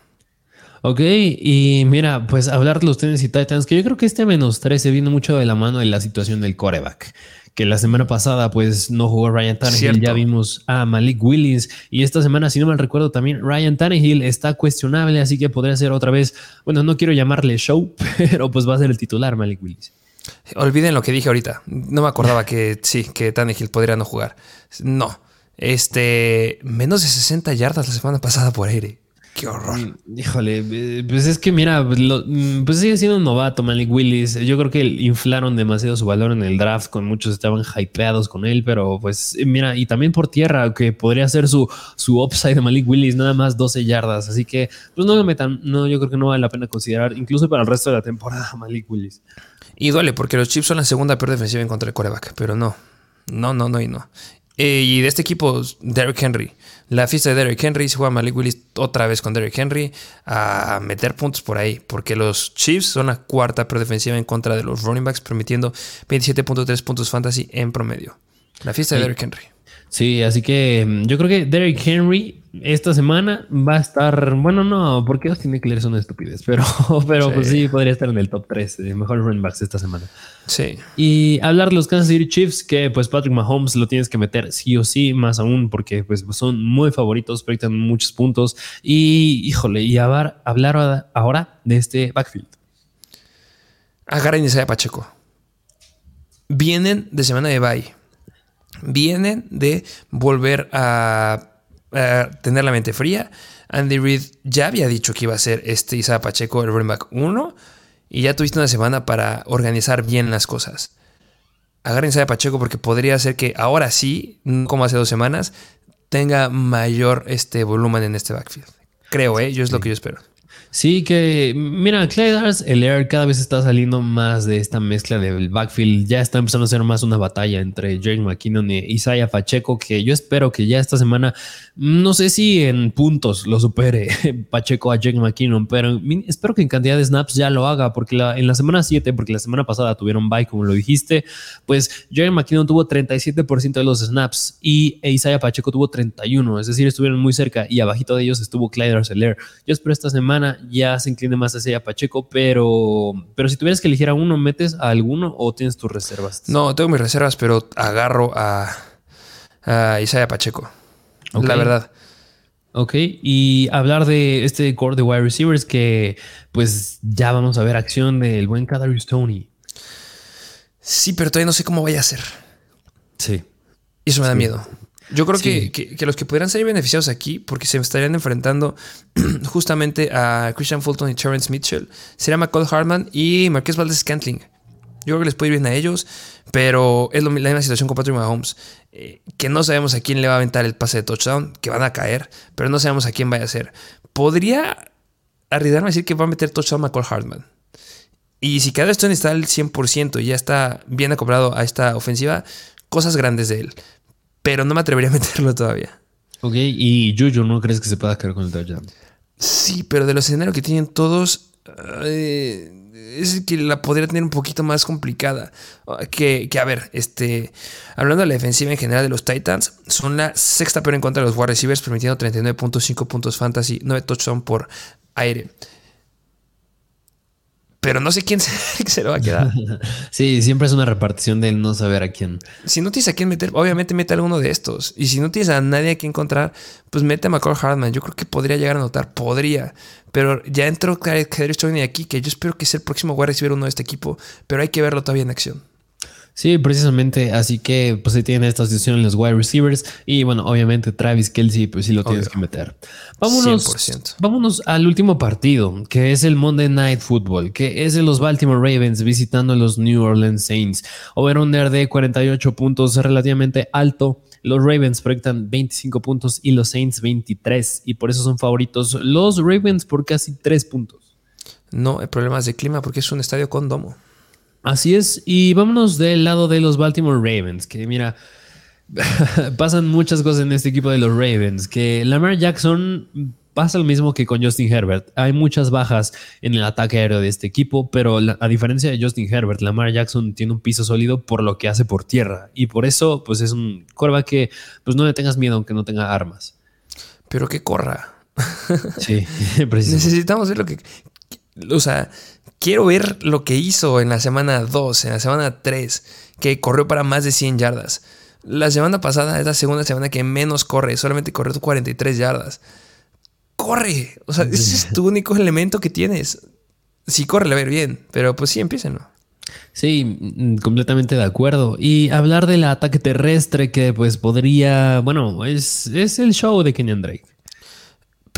Ok, y mira, pues hablar de los Tennessee Titans, que yo creo que este menos 13 viene mucho de la mano de la situación del coreback. Que la semana pasada, pues no jugó Ryan Tannehill, ya vimos a Malik Willis. Y esta semana, si no mal recuerdo, también Ryan Tannehill está cuestionable, así que podría ser otra vez. Bueno, no quiero llamarle show, pero pues va a ser el titular Malik Willis. Olviden lo que dije ahorita. No me acordaba que sí, que Tannehill podría no jugar. No. Este, menos de 60 yardas la semana pasada por aire. Qué horror. Híjole, eh, pues es que mira, mm, pues sigue siendo un novato Malik Willis. Yo creo que inflaron demasiado su valor en el draft, con muchos estaban hypeados con él, pero pues eh, mira, y también por tierra, que podría ser su, su upside de Malik Willis, nada más 12 yardas. Así que, pues no lo metan, no, yo creo que no vale la pena considerar, incluso para el resto de la temporada, Malik Willis. Y duele, porque los Chips son la segunda peor defensiva en contra del coreback, pero no, no, no, no y no. Eh, y de este equipo, Derrick Henry. La fiesta de Derrick Henry, se juega Malik Willis otra vez con Derrick Henry a meter puntos por ahí, porque los Chiefs son la cuarta pero defensiva en contra de los running backs, permitiendo 27.3 puntos fantasy en promedio. La fiesta de Derrick Henry. Sí, así que mm, yo creo que Derrick Henry esta semana va a estar, bueno, no, porque Austin Eckler son estúpidos, pero, pero sí. pues sí, podría estar en el top 3 de mejores running backs esta semana. Sí. Y hablar de los Kansas City Chiefs, que pues Patrick Mahomes lo tienes que meter sí o sí, más aún, porque pues son muy favoritos, proyectan muchos puntos. Y híjole, y hablar, hablar ahora de este backfield. Agarren Isaiah Pacheco. Vienen de semana de bye. Vienen de volver a tener la mente fría. Andy Reid ya había dicho que iba a ser este Isaiah Pacheco el running back 1 y ya tuviste una semana para organizar bien las cosas. Agárrense a Pacheco porque podría ser que ahora sí, como hace dos semanas, tenga mayor este volumen en este backfield. Creo, ¿eh? Yo es lo que yo espero. Sí, que mira, el Air cada vez está saliendo más de esta mezcla del backfield. Ya está empezando a ser más una batalla entre Jake McKinnon y Isaiah Pacheco, que yo espero que ya esta semana, no sé si en puntos lo supere Pacheco a Jake McKinnon, pero espero que en cantidad de snaps ya lo haga, porque en la semana 7, porque la semana pasada tuvieron bye, como lo dijiste, pues Jake McKinnon tuvo 37% de los snaps y Isaiah Pacheco tuvo 31, es decir, estuvieron muy cerca y abajito de ellos estuvo Clyde Arcelor. Yo espero esta semana ya se incline más hacia Pacheco, pero, pero si tuvieras que elegir a uno, ¿metes a alguno o tienes tus reservas? No, tengo mis reservas, pero agarro a, a Isaiah Pacheco. La verdad. Ok, y hablar de este core de wide receivers que pues ya vamos a ver acción del buen Kadarius Tony. Sí, pero todavía no sé cómo vaya a ser. Sí. Y eso me da miedo. Yo creo que, los que podrían ser beneficiados aquí, porque se estarían enfrentando justamente a Christian Fulton y Terrence Mitchell, sería McCall Hartman y Marqués Valdez Scantling. Yo creo que les puede ir bien a ellos, pero es la misma situación con Patrick Mahomes, eh, que no sabemos a quién le va a aventar el pase de touchdown, que van a caer, pero no sabemos a quién vaya a ser. Podría arriesgarme a decir que va a meter touchdown McCall Hartman. Y si cada Stone está al 100% y ya está bien acoplado a esta ofensiva, cosas grandes de él pero no me atrevería a meterlo todavía. Ok, y Juju, ¿no crees que se pueda quedar con el touchdown? Sí, pero de los escenarios que tienen todos, es que la podría tener un poquito más complicada. Que, que, a ver, este, hablando de la defensiva en general de los Titans, son la sexta peor en contra de los wide receivers, permitiendo 39.5 puntos fantasy, 9 touchdowns por aire pero no sé quién se, lo va a quedar. sí, siempre es una repartición de no saber a quién. Si no tienes a quién meter, obviamente mete a alguno de estos. Y si no tienes a nadie a quien encontrar, pues mete a McCall Hartman. Yo creo que podría llegar a notar, podría. Pero ya entró Kadri Stoney aquí, que yo espero que sea el próximo a recibir uno de este equipo, pero hay que verlo todavía en acción. Sí, precisamente. Así que pues se tienen esta situación en los wide receivers. Y bueno, obviamente Travis Kelsey, pues sí lo tienes que meter. Vámonos, vámonos al último partido, que es el Monday Night Football, que es de los Baltimore Ravens visitando a los New Orleans Saints. Over-under de 48 puntos, relativamente alto. Los Ravens proyectan 25 puntos y los Saints 23. Y por eso son favoritos los Ravens por casi 3 puntos. No, el problema es de clima porque es un estadio con domo. Así es, y vámonos del lado de los Baltimore Ravens, que mira, pasan muchas cosas en este equipo de los Ravens, que Lamar Jackson pasa lo mismo que con Justin Herbert. Hay muchas bajas en el ataque aéreo de este equipo, pero a diferencia de Justin Herbert, Lamar Jackson tiene un piso sólido por lo que hace por tierra, y por eso pues es un corva que pues no le tengas miedo aunque no tenga armas. Pero que corra. Sí, Necesitamos ver lo que... O sea, quiero ver lo que hizo en la semana 2, en la semana 3, que corrió para más de 100 yardas. La semana pasada es la segunda semana que menos corre, solamente corrió 43 yardas. Corre, o sea, ese es tu único elemento que tienes. Sí, corre a ver bien, pero pues sí, empiecen. Sí, mm, completamente de acuerdo. Y hablar del ataque terrestre que pues podría, bueno, es, es el show de Kenyan Drake.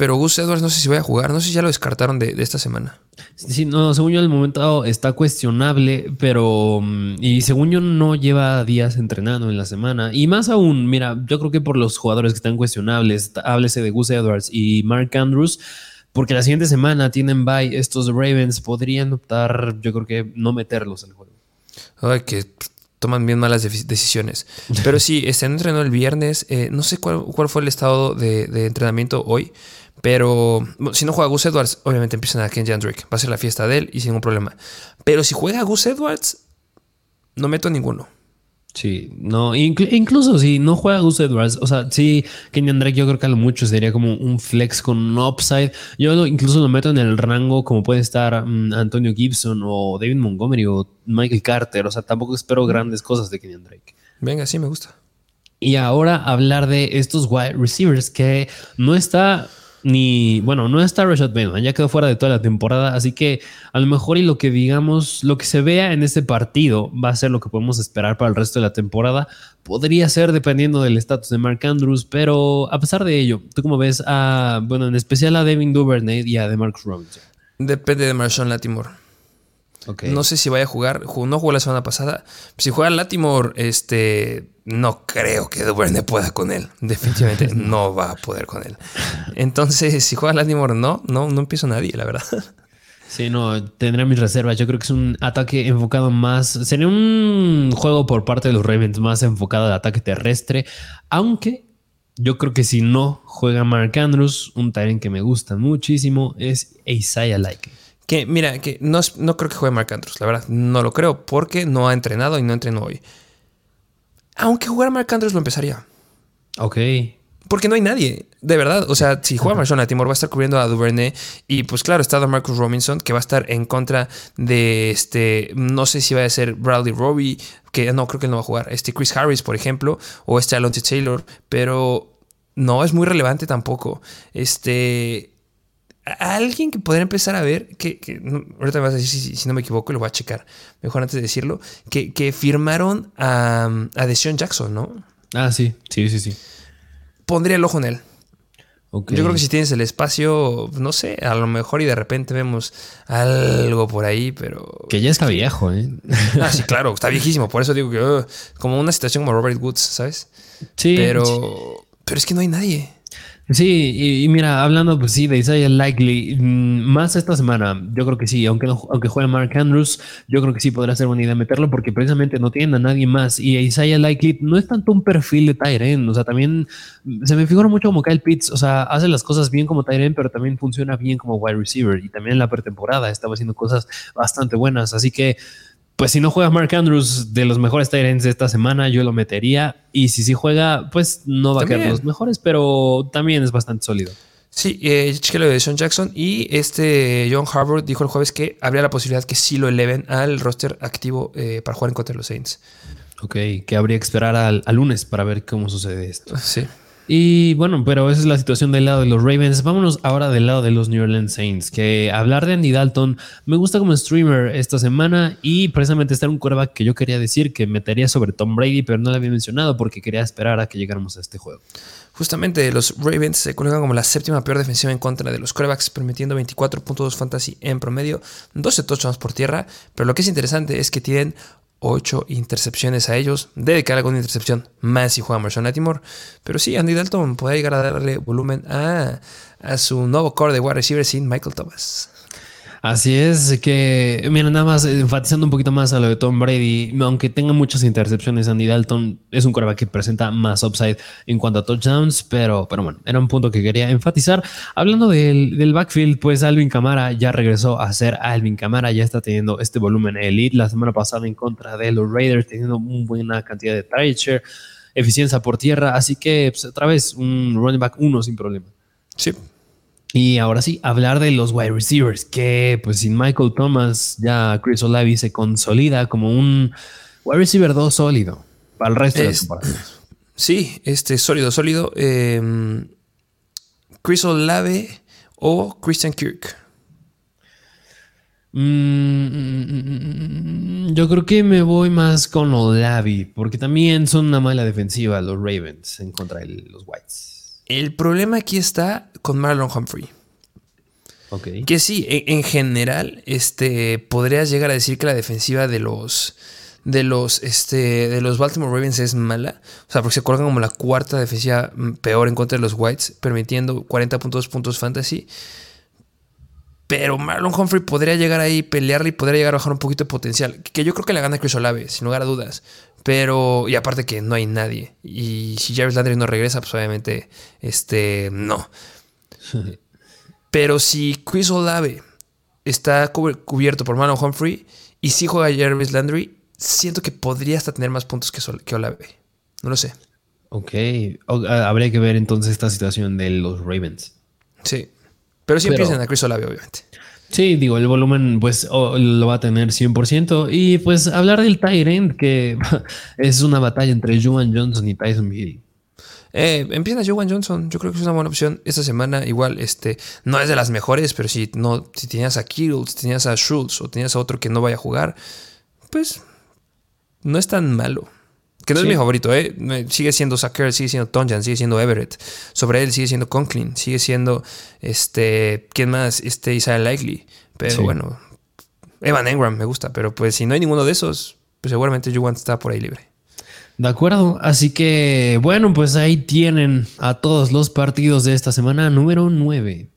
Pero Gus Edwards no sé si voy a jugar, no sé si ya lo descartaron de, esta semana. Sí, no, según yo el momento está cuestionable, pero mm, y según yo no lleva días entrenando en la semana. Y más aún, mira, yo creo que por los jugadores que están cuestionables, háblese de Gus Edwards y Mark Andrews, porque la siguiente semana tienen bye, estos Ravens podrían optar, yo creo que no meterlos al juego. Ay, que toman bien malas decisiones. Pero sí, están entrenando el viernes. Eh, no sé cuál, fue el estado de, de entrenamiento hoy. Pero si no juega Gus Edwards, obviamente empiezan a Ken Drake. Va a ser la fiesta de él y sin ningún problema. Pero si juega Gus Edwards, no meto a ninguno. Sí, no, incluso si no juega Gus Edwards, o sea, sí, Kenyan Drake yo creo que a lo mucho sería como un flex con un upside. Yo incluso lo meto en el rango como puede estar mm, Antonio Gibson o David Montgomery o Michael Carter. O sea, tampoco espero grandes cosas de Kenyan Drake. Venga, sí me gusta. Y ahora hablar de estos wide receivers que no está ni, bueno, no está Rashad Bateman, ya quedó fuera de toda la temporada, así que a lo mejor y lo que digamos, lo que se vea en este partido va a ser lo que podemos esperar para el resto de la temporada. Podría ser dependiendo del estatus de Mark Andrews, pero a pesar de ello, ¿tú cómo ves a, bueno, en especial a Devin Duvernay y a Marcus Robinson? Depende de Marshawn Latimore. No sé si vaya a jugar. No jugó la semana pasada. Si juega Latimore, este. No creo que Duverne pueda con él. Definitivamente no va a poder con él. Entonces, si juega Latimore, no, no, no empiezo nadie, la verdad. Sí, no, tendré mis reservas. Yo creo que es un ataque enfocado más. Sería un juego por parte de los Ravens más enfocado al ataque terrestre. Aunque yo creo que si no juega Mark Andrews, un talent que me gusta muchísimo es Isaiah Like. Que mira, que no, no creo que juegue Mark Andrews, la verdad, no lo creo, porque no ha entrenado y no entrenó hoy. Aunque jugar Mark Andrews lo empezaría. Ok. Porque no hay nadie, de verdad. O sea, si juega Marshall Timor va a estar cubriendo a Duvernay. Y pues claro, está Marcus Robinson, que va a estar en contra de este. No sé si va a ser Bradley Robbie, que no creo que él no va a jugar. Este Chris Harris, por ejemplo, o este Alonso Taylor. Pero no es muy relevante tampoco. Este. Alguien que podría empezar a ver, que, ahorita me vas a decir si, no me equivoco, lo voy a checar, mejor antes de decirlo, que, que firmaron a, a Deshaun Jackson, ¿no? Ah, sí, sí, sí, sí pondría el ojo en él. Yo creo que si tienes el espacio, no sé, a lo mejor y de repente vemos algo por ahí, pero... Que ya está viejo, ¿eh? Ah, sí, claro, está viejísimo. Por eso digo que oh, como una situación como Robert Woods, ¿sabes? Sí. Pero, pero es que no hay nadie. Sí, y, mira, hablando pues sí de Isaiah Likely, mm, más esta semana, yo creo que sí, aunque aunque juegue Mark Andrews, yo creo que sí podrá ser buena idea meterlo porque precisamente no tienen a nadie más y Isaiah Likely no es tanto un perfil de Tyren, o sea, también se me figura mucho como Kyle Pitts, o sea, hace las cosas bien como Tyren, pero también funciona bien como wide receiver y también en la pretemporada estaba haciendo cosas bastante buenas, así que pues si no juega Mark Andrews de los mejores Tyrants de esta semana, yo lo metería. Y si sí juega, pues no va a quedar los mejores, pero también es bastante sólido. Sí, eh, lo de Sean Jackson y este John Harvard dijo el jueves que habría la posibilidad que sí lo eleven al roster activo eh, para jugar en contra de los Saints. Ok, que habría que esperar al, al, lunes para ver cómo sucede esto. Sí. Y bueno, pero esa es la situación del lado de los Ravens. Vámonos ahora del lado de los New Orleans Saints, que hablar de Andy Dalton me gusta como streamer esta semana y precisamente está en un quarterback que yo quería decir que metería sobre Tom Brady, pero no lo había mencionado porque quería esperar a que llegáramos a este juego. Justamente los Ravens se colocan como la séptima peor defensiva en contra de los quarterbacks, permitiendo 24.2 fantasy en promedio, 12 touchdowns por tierra, pero lo que es interesante es que tienen 8 intercepciones a ellos. Debe quedar alguna intercepción más si juega Marshall Latimore. Pero sí, Andy Dalton puede llegar a darle volumen a, a su nuevo core de wide receiver sin Michael Thomas. Así es, que, mira, nada más enfatizando un poquito más a lo de Tom Brady, aunque tenga muchas intercepciones, Andy Dalton es un coreback que presenta más upside en cuanto a touchdowns, pero, pero bueno, era un punto que quería enfatizar. Hablando del, backfield, pues Alvin Camara ya regresó a ser Alvin Camara, ya está teniendo este volumen elite la semana pasada en contra de los Raiders, teniendo una buena cantidad de target eficiencia por tierra, así que pues, otra vez un running back uno sin problema. Sí, y ahora sí, hablar de los wide receivers, que pues sin Michael Thomas ya Chris Olavi se consolida como un wide receiver 2 sólido para el resto de la temporada. Sí, este sólido, sólido. Em, Chris Olave o Christian Kirk. Mm, yo creo que me voy más con Olavi, porque también son una mala defensiva los Ravens en contra de los Whites. El problema aquí está con Marlon Humphrey. Okay. Que sí, en, general, este, podrías llegar a decir que la defensiva de los, de los, este, de los Baltimore Ravens es mala. O sea, porque se colocan como la cuarta defensiva mm, peor en contra de los Whites, permitiendo 40.2 puntos fantasy. Pero Marlon Humphrey podría llegar ahí, pelearle y podría llegar a bajar un poquito de potencial. Que yo creo que la gana Chris Olave, sin lugar a dudas. Pero, y aparte que no hay nadie. Y si Jarvis Landry no regresa, pues obviamente, este, no. Pero si Chris Olave está cubierto por Marlon Humphrey y si juega Jarvis Landry, siento que podría hasta tener más puntos que, que Olave. No lo sé. Ok. habría que ver entonces esta situación de los Ravens. Sí. Pero sí empiezan a Chris Olave, obviamente. Sí, digo, el volumen pues lo va a tener 100%. Y pues hablar del Tyrant, que es una batalla entre Juwan Johnson y Tyson Hill. Eh, empieza Juwan Johnson, yo creo que es una buena opción esta semana. Igual, este, no es de las mejores, pero si no, si tenías a Kittle, si tenías a Schultz o tenías a otro que no vaya a jugar, pues no es tan malo. Que no es mi favorito, ¿eh? Sigue siendo Sacker, sigue siendo Tonjan, sigue siendo Everett. Sobre él sigue siendo Conklin, sigue siendo este. ¿Quién más? Este Isaiah Likely. Pero bueno, Evan Engram me gusta, pero pues si no hay ninguno de esos, pues seguramente Juwan está por ahí libre. De acuerdo, así que bueno, pues ahí tienen a todos los partidos de esta semana número 9.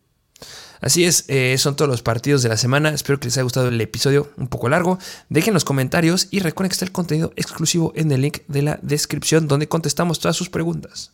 Así es, eh, son todos los partidos de la semana. Espero que les haya gustado el episodio un poco largo. Dejen los comentarios y recuerden que está el contenido exclusivo en el link de la descripción donde contestamos todas sus preguntas.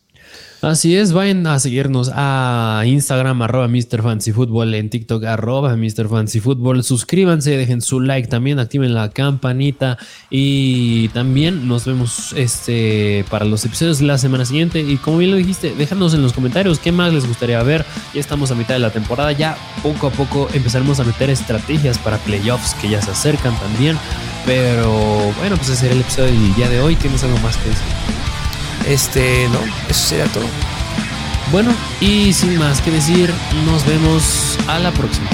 Así es, vayan a seguirnos a Instagram, arroba Mr. Football, en TikTok, arroba Mr. Football. Suscríbanse, dejen su like también, activen la campanita y también nos vemos este para los episodios de la semana siguiente. Y como bien lo dijiste, déjanos en los comentarios qué más les gustaría ver. Ya estamos a mitad de la temporada, ya poco a poco empezaremos a meter estrategias para playoffs que ya se acercan también. Pero bueno, pues ese será el episodio del día de hoy. ¿Tienes algo más que decir? Este, no, eso sería todo. Bueno, y sin más que decir, nos vemos a la próxima.